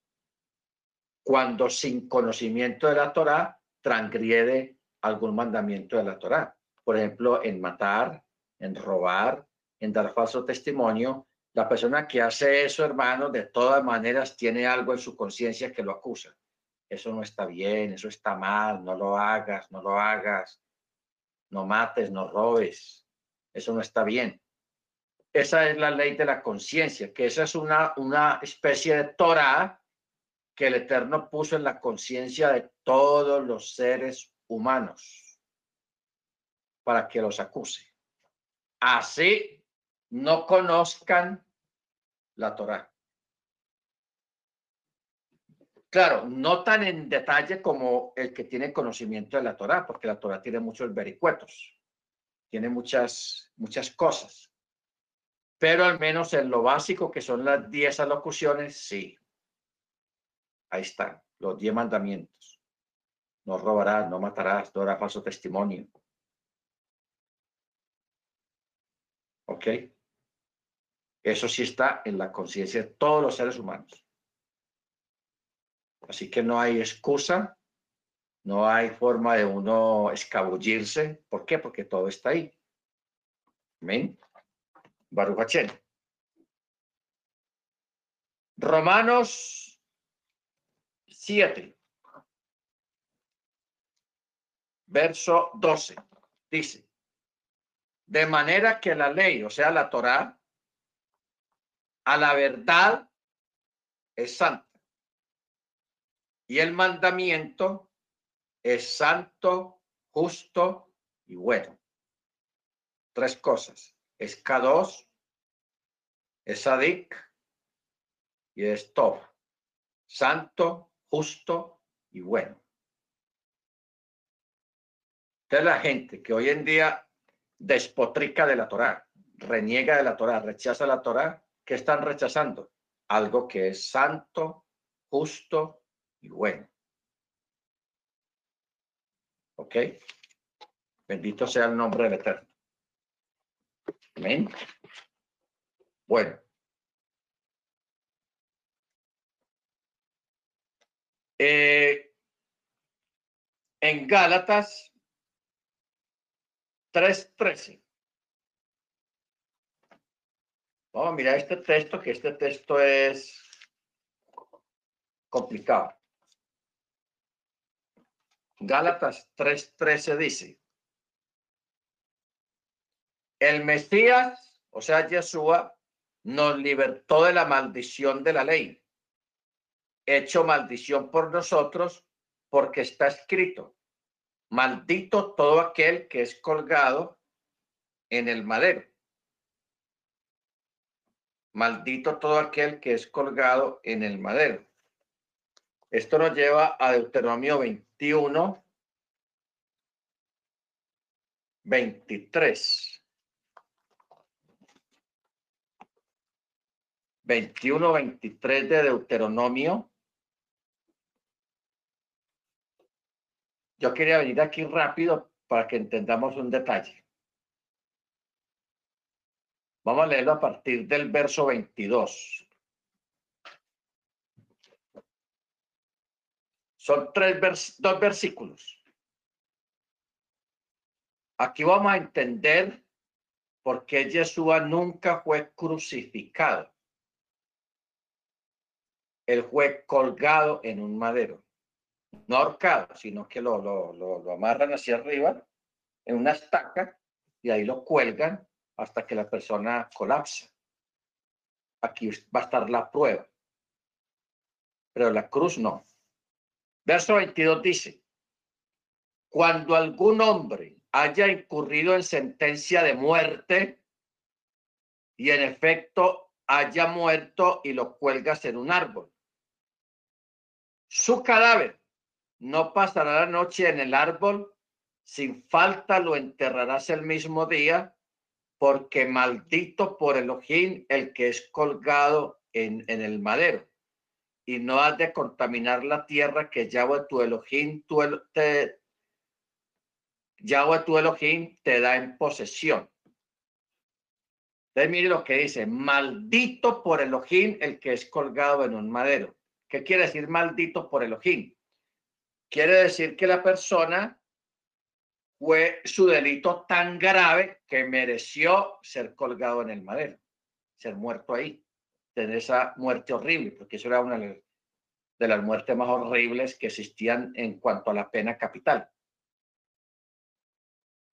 cuando sin conocimiento de la Torá transgrede algún mandamiento de la Torá. Por ejemplo, en matar, en robar, en dar falso testimonio. La persona que hace eso, hermano, de todas maneras tiene algo en su conciencia que lo acusa. Eso no está bien, eso está mal, no lo hagas, no lo hagas, no mates, no robes. Eso no está bien. Esa es la ley de la conciencia, que esa es una, una especie de Torah que el Eterno puso en la conciencia de todos los seres humanos para que los acuse. Así no conozcan la Torah. Claro, no tan en detalle como el que tiene conocimiento de la Torah, porque la Torah tiene muchos vericuetos, tiene muchas, muchas cosas. Pero al menos en lo básico, que son las diez alocuciones, sí. Ahí están, los diez mandamientos. No robarás, no matarás, no harás falso testimonio. ¿Ok? Eso sí está en la conciencia de todos los seres humanos. Así que no hay excusa, no hay forma de uno escabullirse. ¿Por qué? Porque todo está ahí. Amén. Baruch Romanos 7, verso 12, dice, de manera que la ley, o sea, la Torá, a la verdad es santa. Y el mandamiento es santo, justo y bueno. Tres cosas. Es K2, es Sadik y es Tov. Santo, justo y bueno. Entonces la gente que hoy en día despotrica de la Torá, reniega de la Torá, rechaza la Torá, ¿qué están rechazando? Algo que es santo, justo y bueno. ¿Ok? Bendito sea el nombre del Eterno. Bueno. Eh, en Gálatas 3.13. Vamos a mirar este texto, que este texto es complicado. Gálatas 3.13 dice, el Mesías, o sea, Yeshua, nos libertó de la maldición de la ley, hecho maldición por nosotros, porque está escrito, Maldito todo aquel que es colgado en el madero. Maldito todo aquel que es colgado en el madero. Esto nos lleva a Deuteronomio 21, 23. 21, 23 de Deuteronomio. Yo quería venir aquí rápido para que entendamos un detalle. Vamos a leerlo a partir del verso 22. Son tres dos versículos. Aquí vamos a entender por qué Yeshua nunca fue crucificado. Él fue colgado en un madero. No ahorcado, sino que lo, lo, lo amarran hacia arriba en una estaca y ahí lo cuelgan hasta que la persona colapsa. Aquí va a estar la prueba. Pero la cruz no. Verso 22 dice, cuando algún hombre haya incurrido en sentencia de muerte y en efecto haya muerto y lo cuelgas en un árbol, su cadáver no pasará la noche en el árbol, sin falta lo enterrarás el mismo día, porque maldito por Elohim el que es colgado en, en el madero y no has de contaminar la tierra que Yahweh tu Elohim, te, Yahweh tu Elohim te da en posesión. Entonces mire lo que dice, maldito por Elohim el que es colgado en un madero. ¿Qué quiere decir maldito por Elohim? Quiere decir que la persona fue su delito tan grave que mereció ser colgado en el madero, ser muerto ahí tener esa muerte horrible, porque eso era una de las muertes más horribles que existían en cuanto a la pena capital.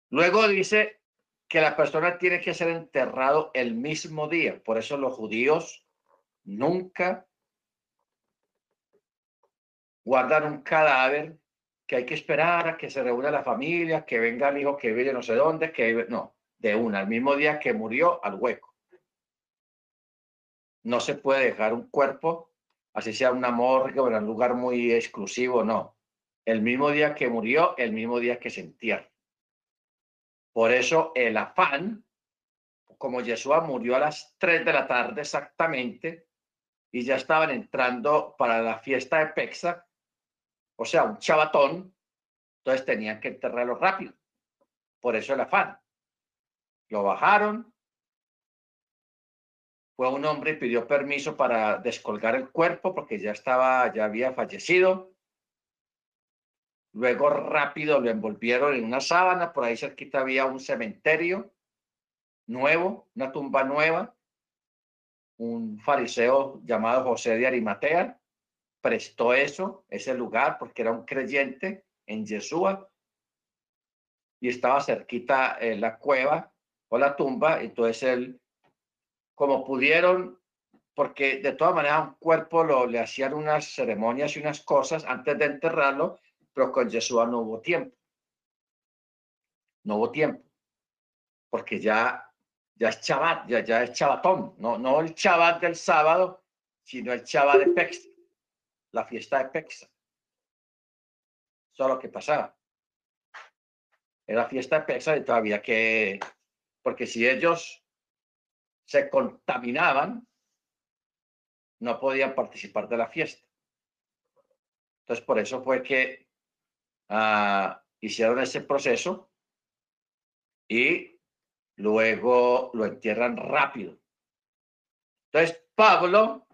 Luego dice que la persona tiene que ser enterrado el mismo día. Por eso los judíos nunca guardan un cadáver que hay que esperar a que se reúna la familia, que venga el hijo que vive no sé dónde, que no, de una, al mismo día que murió al hueco no se puede dejar un cuerpo, así sea una morgue o en un lugar muy exclusivo, no. El mismo día que murió, el mismo día que se entierra. Por eso el afán, como Yeshua murió a las 3 de la tarde exactamente, y ya estaban entrando para la fiesta de Pexa, o sea, un chabatón, entonces tenían que enterrarlo rápido. Por eso el afán. Lo bajaron, fue un hombre y pidió permiso para descolgar el cuerpo porque ya estaba, ya había fallecido. Luego rápido lo envolvieron en una sábana, por ahí cerquita había un cementerio nuevo, una tumba nueva. Un fariseo llamado José de Arimatea prestó eso, ese lugar, porque era un creyente en Yeshua y estaba cerquita eh, la cueva o la tumba, entonces él como pudieron, porque de todas maneras un cuerpo lo, le hacían unas ceremonias y unas cosas antes de enterrarlo, pero con Yeshua no hubo tiempo. No hubo tiempo, porque ya, ya es chabat, ya, ya es chabatón, no, no el chabat del sábado, sino el chabat de Pexa, la fiesta de Pexa. Eso es lo que pasaba. Era fiesta de Pexa y todavía que, porque si ellos se contaminaban, no podían participar de la fiesta. Entonces, por eso fue que ah, hicieron ese proceso y luego lo entierran rápido. Entonces, Pablo,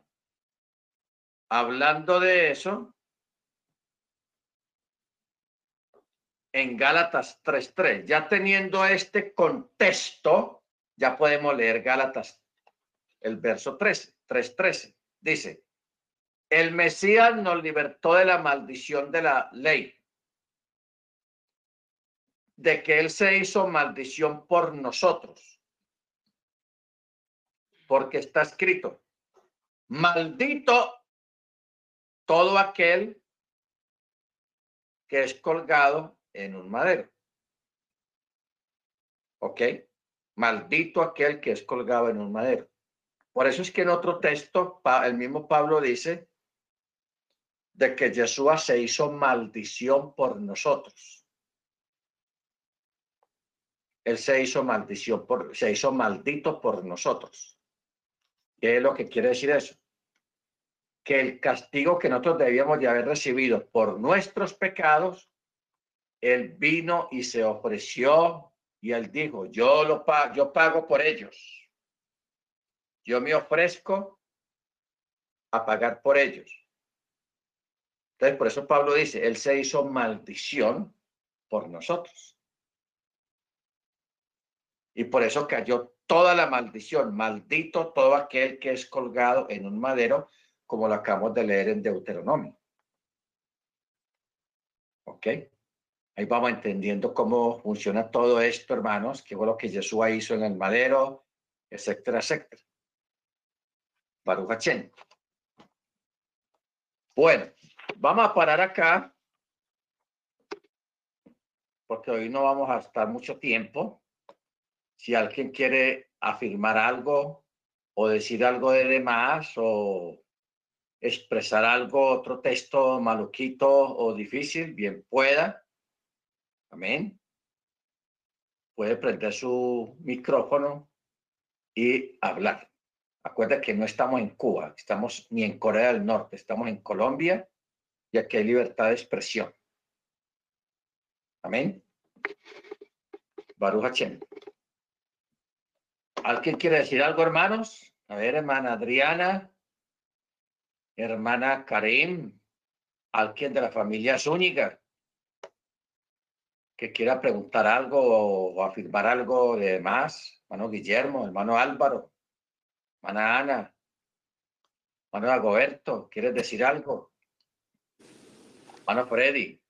hablando de eso, en Gálatas 3.3, ya teniendo este contexto, ya podemos leer Gálatas, el verso 13, 3.13. Dice, el Mesías nos libertó de la maldición de la ley, de que Él se hizo maldición por nosotros, porque está escrito, maldito todo aquel que es colgado en un madero. ¿Ok? Maldito aquel que es colgado en un madero. Por eso es que en otro texto, el mismo Pablo dice, de que Yeshua se hizo maldición por nosotros. Él se hizo maldición por, se hizo maldito por nosotros. ¿Qué es lo que quiere decir eso? Que el castigo que nosotros debíamos de haber recibido por nuestros pecados, Él vino y se ofreció y Él dijo, yo lo pago, yo pago por ellos. Yo me ofrezco a pagar por ellos. Entonces, por eso Pablo dice, Él se hizo maldición por nosotros. Y por eso cayó toda la maldición. Maldito todo aquel que es colgado en un madero, como lo acabamos de leer en Deuteronomio. ¿Ok? Ahí vamos entendiendo cómo funciona todo esto, hermanos, qué fue lo que Jesús hizo en el madero, etcétera, etcétera. Baruch Bueno, Vamos a parar acá, porque hoy no vamos a estar mucho tiempo. Si alguien quiere afirmar algo o decir algo de demás o expresar algo, otro texto maluquito o difícil, bien pueda. Amén. Puede prender su micrófono y hablar. Acuerda que no estamos en Cuba, estamos ni en Corea del Norte, estamos en Colombia y aquí hay libertad de expresión. Amén. Baruch Hachem. ¿Alguien quiere decir algo, hermanos? A ver, hermana Adriana, hermana Karim, alguien de la familia Zúñiga que quiera preguntar algo o, afirmar algo de más. Hermano Guillermo, hermano Álvaro, hermana Ana, hermano Agoberto, ¿quieres decir algo? Ana Freddy.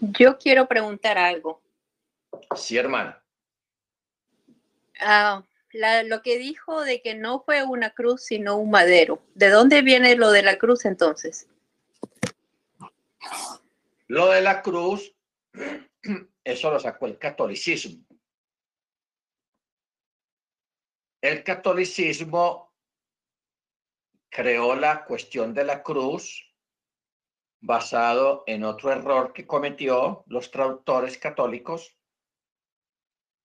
Yo quiero preguntar algo. Sí, hermana. Ah, lo que dijo de que no fue una cruz, sino un madero. ¿De dónde viene lo de la cruz entonces? Lo de la cruz, eso lo sacó el catolicismo. El catolicismo creó la cuestión de la cruz basado en otro error que cometió los traductores católicos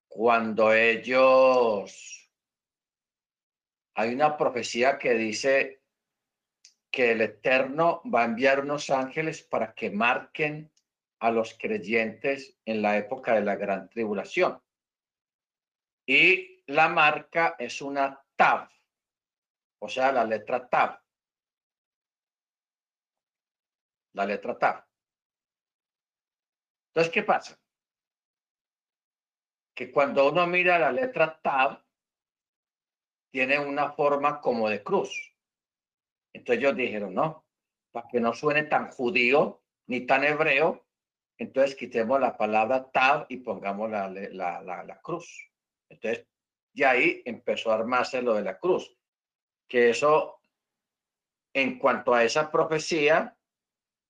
cuando ellos hay una profecía que dice que el Eterno va a enviar unos ángeles para que marquen a los creyentes en la época de la gran tribulación. Y la marca es una tab, o sea, la letra TAP. La letra TAP. Entonces, ¿qué pasa? Que cuando uno mira la letra TAB, tiene una forma como de cruz. Entonces ellos dijeron, no, para que no suene tan judío ni tan hebreo, entonces quitemos la palabra tab y pongamos la, la, la, la cruz. Entonces, y ahí empezó a armarse lo de la cruz que eso, en cuanto a esa profecía,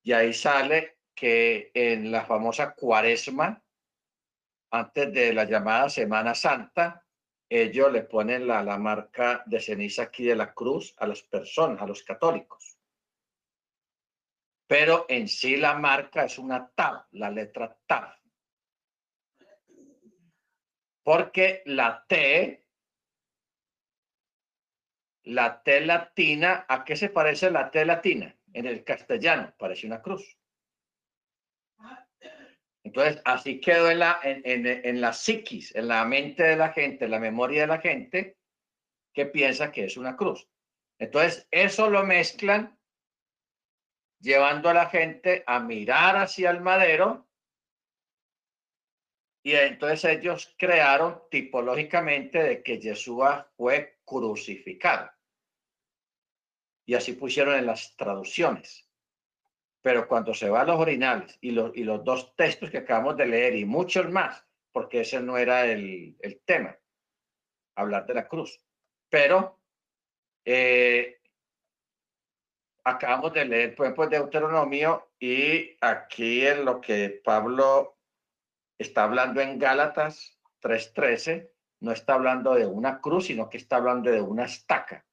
y ahí sale que en la famosa cuaresma, antes de la llamada Semana Santa, ellos le ponen la, la marca de ceniza aquí de la cruz a las personas, a los católicos. Pero en sí la marca es una TAV, la letra TAV. Porque la T la T latina, ¿a qué se parece la T latina? En el castellano, parece una cruz. Entonces, así quedó en la, en, en, la psiquis, en la mente de la gente, en la memoria de la gente, que piensa que es una cruz. Entonces, eso lo mezclan llevando a la gente a mirar hacia el madero y entonces ellos crearon tipológicamente de que Yeshua fue crucificado. Y así pusieron en las traducciones. Pero cuando se va a los originales y los, y los dos textos que acabamos de leer y muchos más, porque ese no era el, el tema, hablar de la cruz. Pero eh, acabamos de leer, por ejemplo, Deuteronomio y aquí en lo que Pablo está hablando en Gálatas 3.13, no está hablando de una cruz, sino que está hablando de una estaca.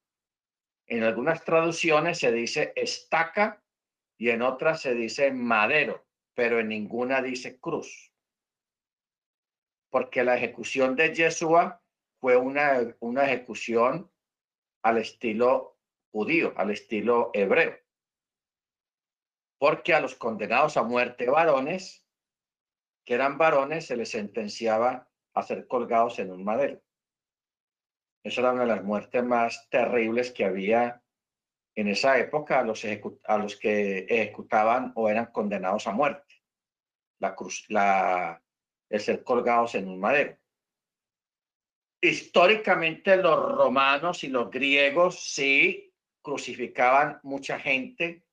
En algunas traducciones se dice estaca y en otras se dice madero, pero en ninguna dice cruz. Porque la ejecución de Yeshua fue una, una ejecución al estilo judío, al estilo hebreo. Porque a los condenados a muerte varones, que eran varones, se les sentenciaba a ser colgados en un madero. Esa era una de las muertes más terribles que había en esa época a los, a los que ejecutaban o eran condenados a muerte. La cruz, la, el ser colgados en un madero. Históricamente los romanos y los griegos sí crucificaban mucha gente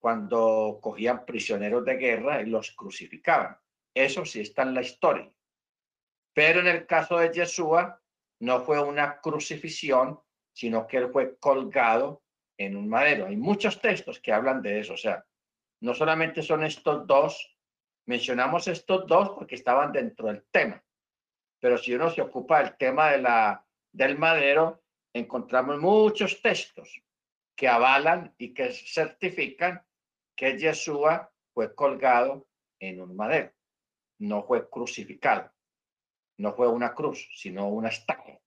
cuando cogían prisioneros de guerra y los crucificaban. Eso sí está en la historia. Pero en el caso de Yeshua, no fue una crucifixión, sino que él fue colgado en un madero. Hay muchos textos que hablan de eso, o sea, no solamente son estos dos, mencionamos estos dos porque estaban dentro del tema, pero si uno se ocupa del tema de la, del madero, encontramos muchos textos que avalan y que certifican que Yeshua fue colgado en un madero, no fue crucificado. No fue una cruz, sino una estaca.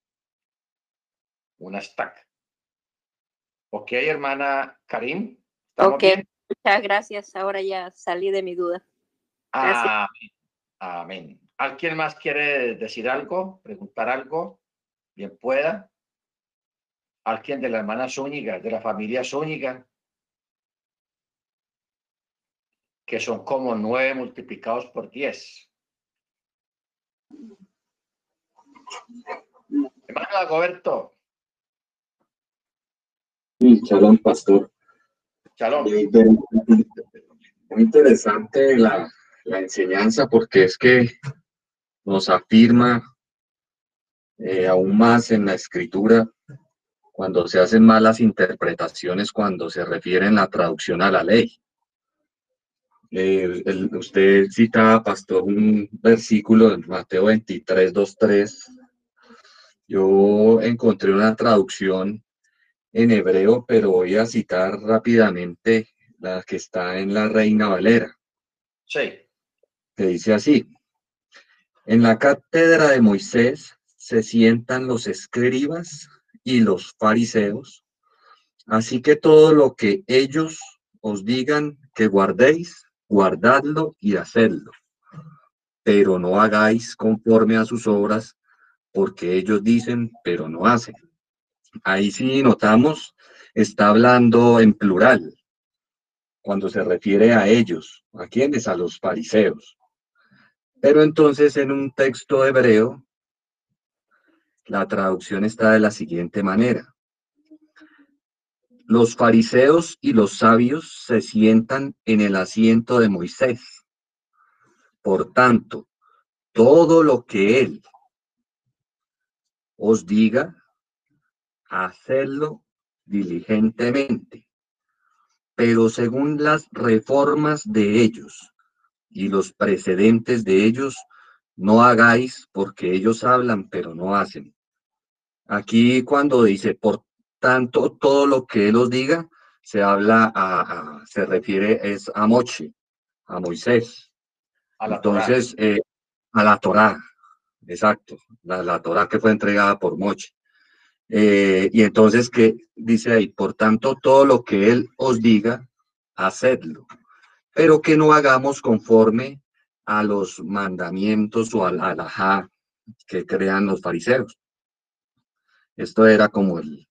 Una estaca. Ok, hermana Karim. Ok, muchas gracias. Ahora ya salí de mi duda. Amén. Amén. ¿Alguien más quiere decir algo, preguntar algo? Bien pueda. ¿Alguien de la hermana Zúñiga, de la familia Zúñiga? Que son como nueve multiplicados por diez. Hermano Agoberto. Shalom, pastor. Shalom. Muy interesante la, la enseñanza porque es que nos afirma eh, aún más en la escritura cuando se hacen malas interpretaciones cuando se refiere en la traducción a la ley. Eh, usted cita, pastor, un versículo en Mateo 23, 2, 3. Yo encontré una traducción en hebreo, pero voy a citar rápidamente la que está en la Reina Valera. Sí. Que dice así. En la cátedra de Moisés se sientan los escribas y los fariseos, así que todo lo que ellos os digan que guardéis, guardadlo y hacedlo, pero no hagáis conforme a sus obras, porque ellos dicen, pero no hacen. Ahí sí notamos, está hablando en plural, cuando se refiere a ellos, ¿a quiénes? A los fariseos. Pero entonces en un texto hebreo, la traducción está de la siguiente manera. Los fariseos y los sabios se sientan en el asiento de Moisés. Por tanto, todo lo que él os diga, hacedlo diligentemente. Pero según las reformas de ellos y los precedentes de ellos, no hagáis porque ellos hablan, pero no hacen. Aquí cuando dice, por tanto, todo lo que él os diga se habla a, se refiere es a Moche, a Moisés. A la Entonces, eh, a la Torá, exacto, la, la Torá que fue entregada por Moche. Eh, y entonces, que dice ahí? Por tanto, todo lo que él os diga, hacedlo, pero que no hagamos conforme a los mandamientos o al alajá que crean los fariseos. Esto era como el,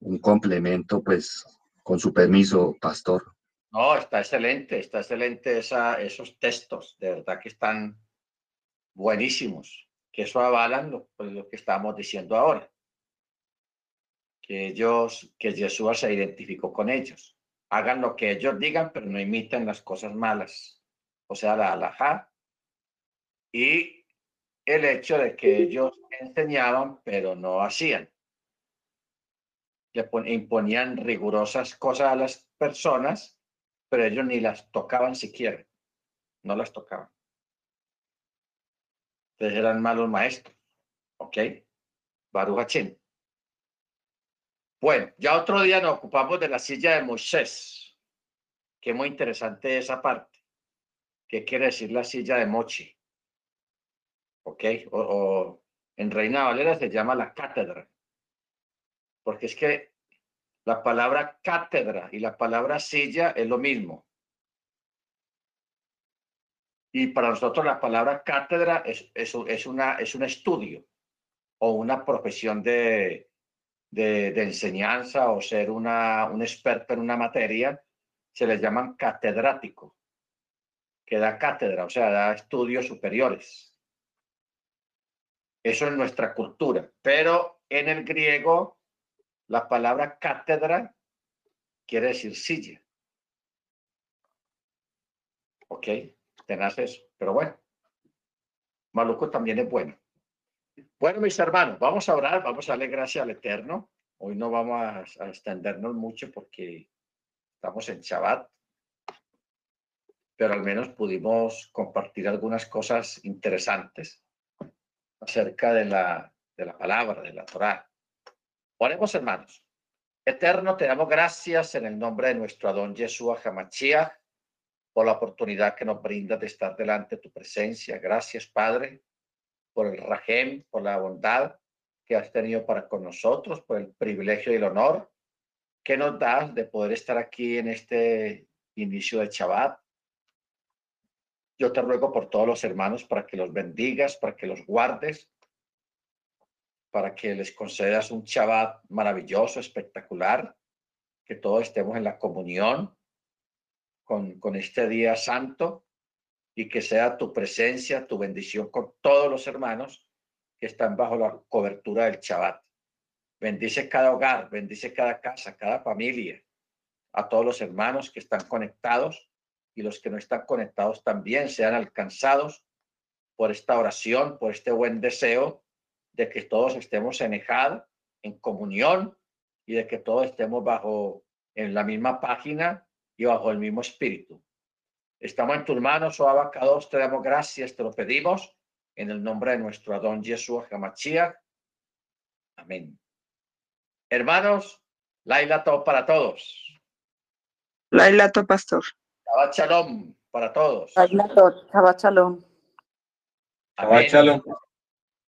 un complemento, pues, con su permiso, pastor. No, está excelente, está excelente esa, esos textos, de verdad que están buenísimos, que eso avalan lo, pues, lo que estamos diciendo ahora. Que ellos, que Jesús se identificó con ellos. Hagan lo que ellos digan, pero no imiten las cosas malas. O sea, la alajá. Y el hecho de que ellos enseñaban, pero no hacían le imponían rigurosas cosas a las personas, pero ellos ni las tocaban siquiera, no las tocaban. Entonces eran malos maestros, ¿ok? Baruch Bueno, ya otro día nos ocupamos de la silla de Moisés, que es muy interesante esa parte. ¿Qué quiere decir la silla de Mochi? ¿Ok? O, en Reina Valera se llama la cátedra. Porque es que la palabra cátedra y la palabra silla es lo mismo. Y para nosotros la palabra cátedra es, es, una, es un estudio o una profesión de, de, enseñanza o ser una, un experto en una materia, se les llaman catedrático, que da cátedra, o sea, da estudios superiores. Eso es nuestra cultura, pero en el griego la palabra cátedra quiere decir silla. Ok, tenás eso, pero bueno, maluco también es bueno. Bueno, mis hermanos, vamos a orar, vamos a darle gracias al Eterno. Hoy no vamos a, extendernos mucho porque estamos en Shabbat, pero al menos pudimos compartir algunas cosas interesantes acerca de la, de la palabra, de la Torah. Oremos, hermanos. Eterno, te damos gracias en el nombre de nuestro Adón Yeshua Hamachia por la oportunidad que nos brinda de estar delante de tu presencia. Gracias, Padre, por el rajem, por la bondad que has tenido para con nosotros, por el privilegio y el honor que nos das de poder estar aquí en este inicio de Shabbat. Yo te ruego por todos los hermanos para que los bendigas, para que los guardes, para que les concedas un Shabbat maravilloso, espectacular, que todos estemos en la comunión con, con este día santo y que sea tu presencia, tu bendición con todos los hermanos que están bajo la cobertura del Shabbat. Bendice cada hogar, bendice cada casa, cada familia, a todos los hermanos que están conectados y los que no están conectados también sean alcanzados por esta oración, por este buen deseo de que todos estemos en en comunión y de que todos estemos bajo en la misma página y bajo el mismo espíritu. Estamos en tus manos, oh Abacados, te damos gracias, te lo pedimos, en el nombre de nuestro Adón Jesús Hamachia. Amén. Hermanos, Laila todo para todos. Laila to pastor. Shabbat Shalom para todos. Laila to, Shabbat Shalom. Shabbat Shalom.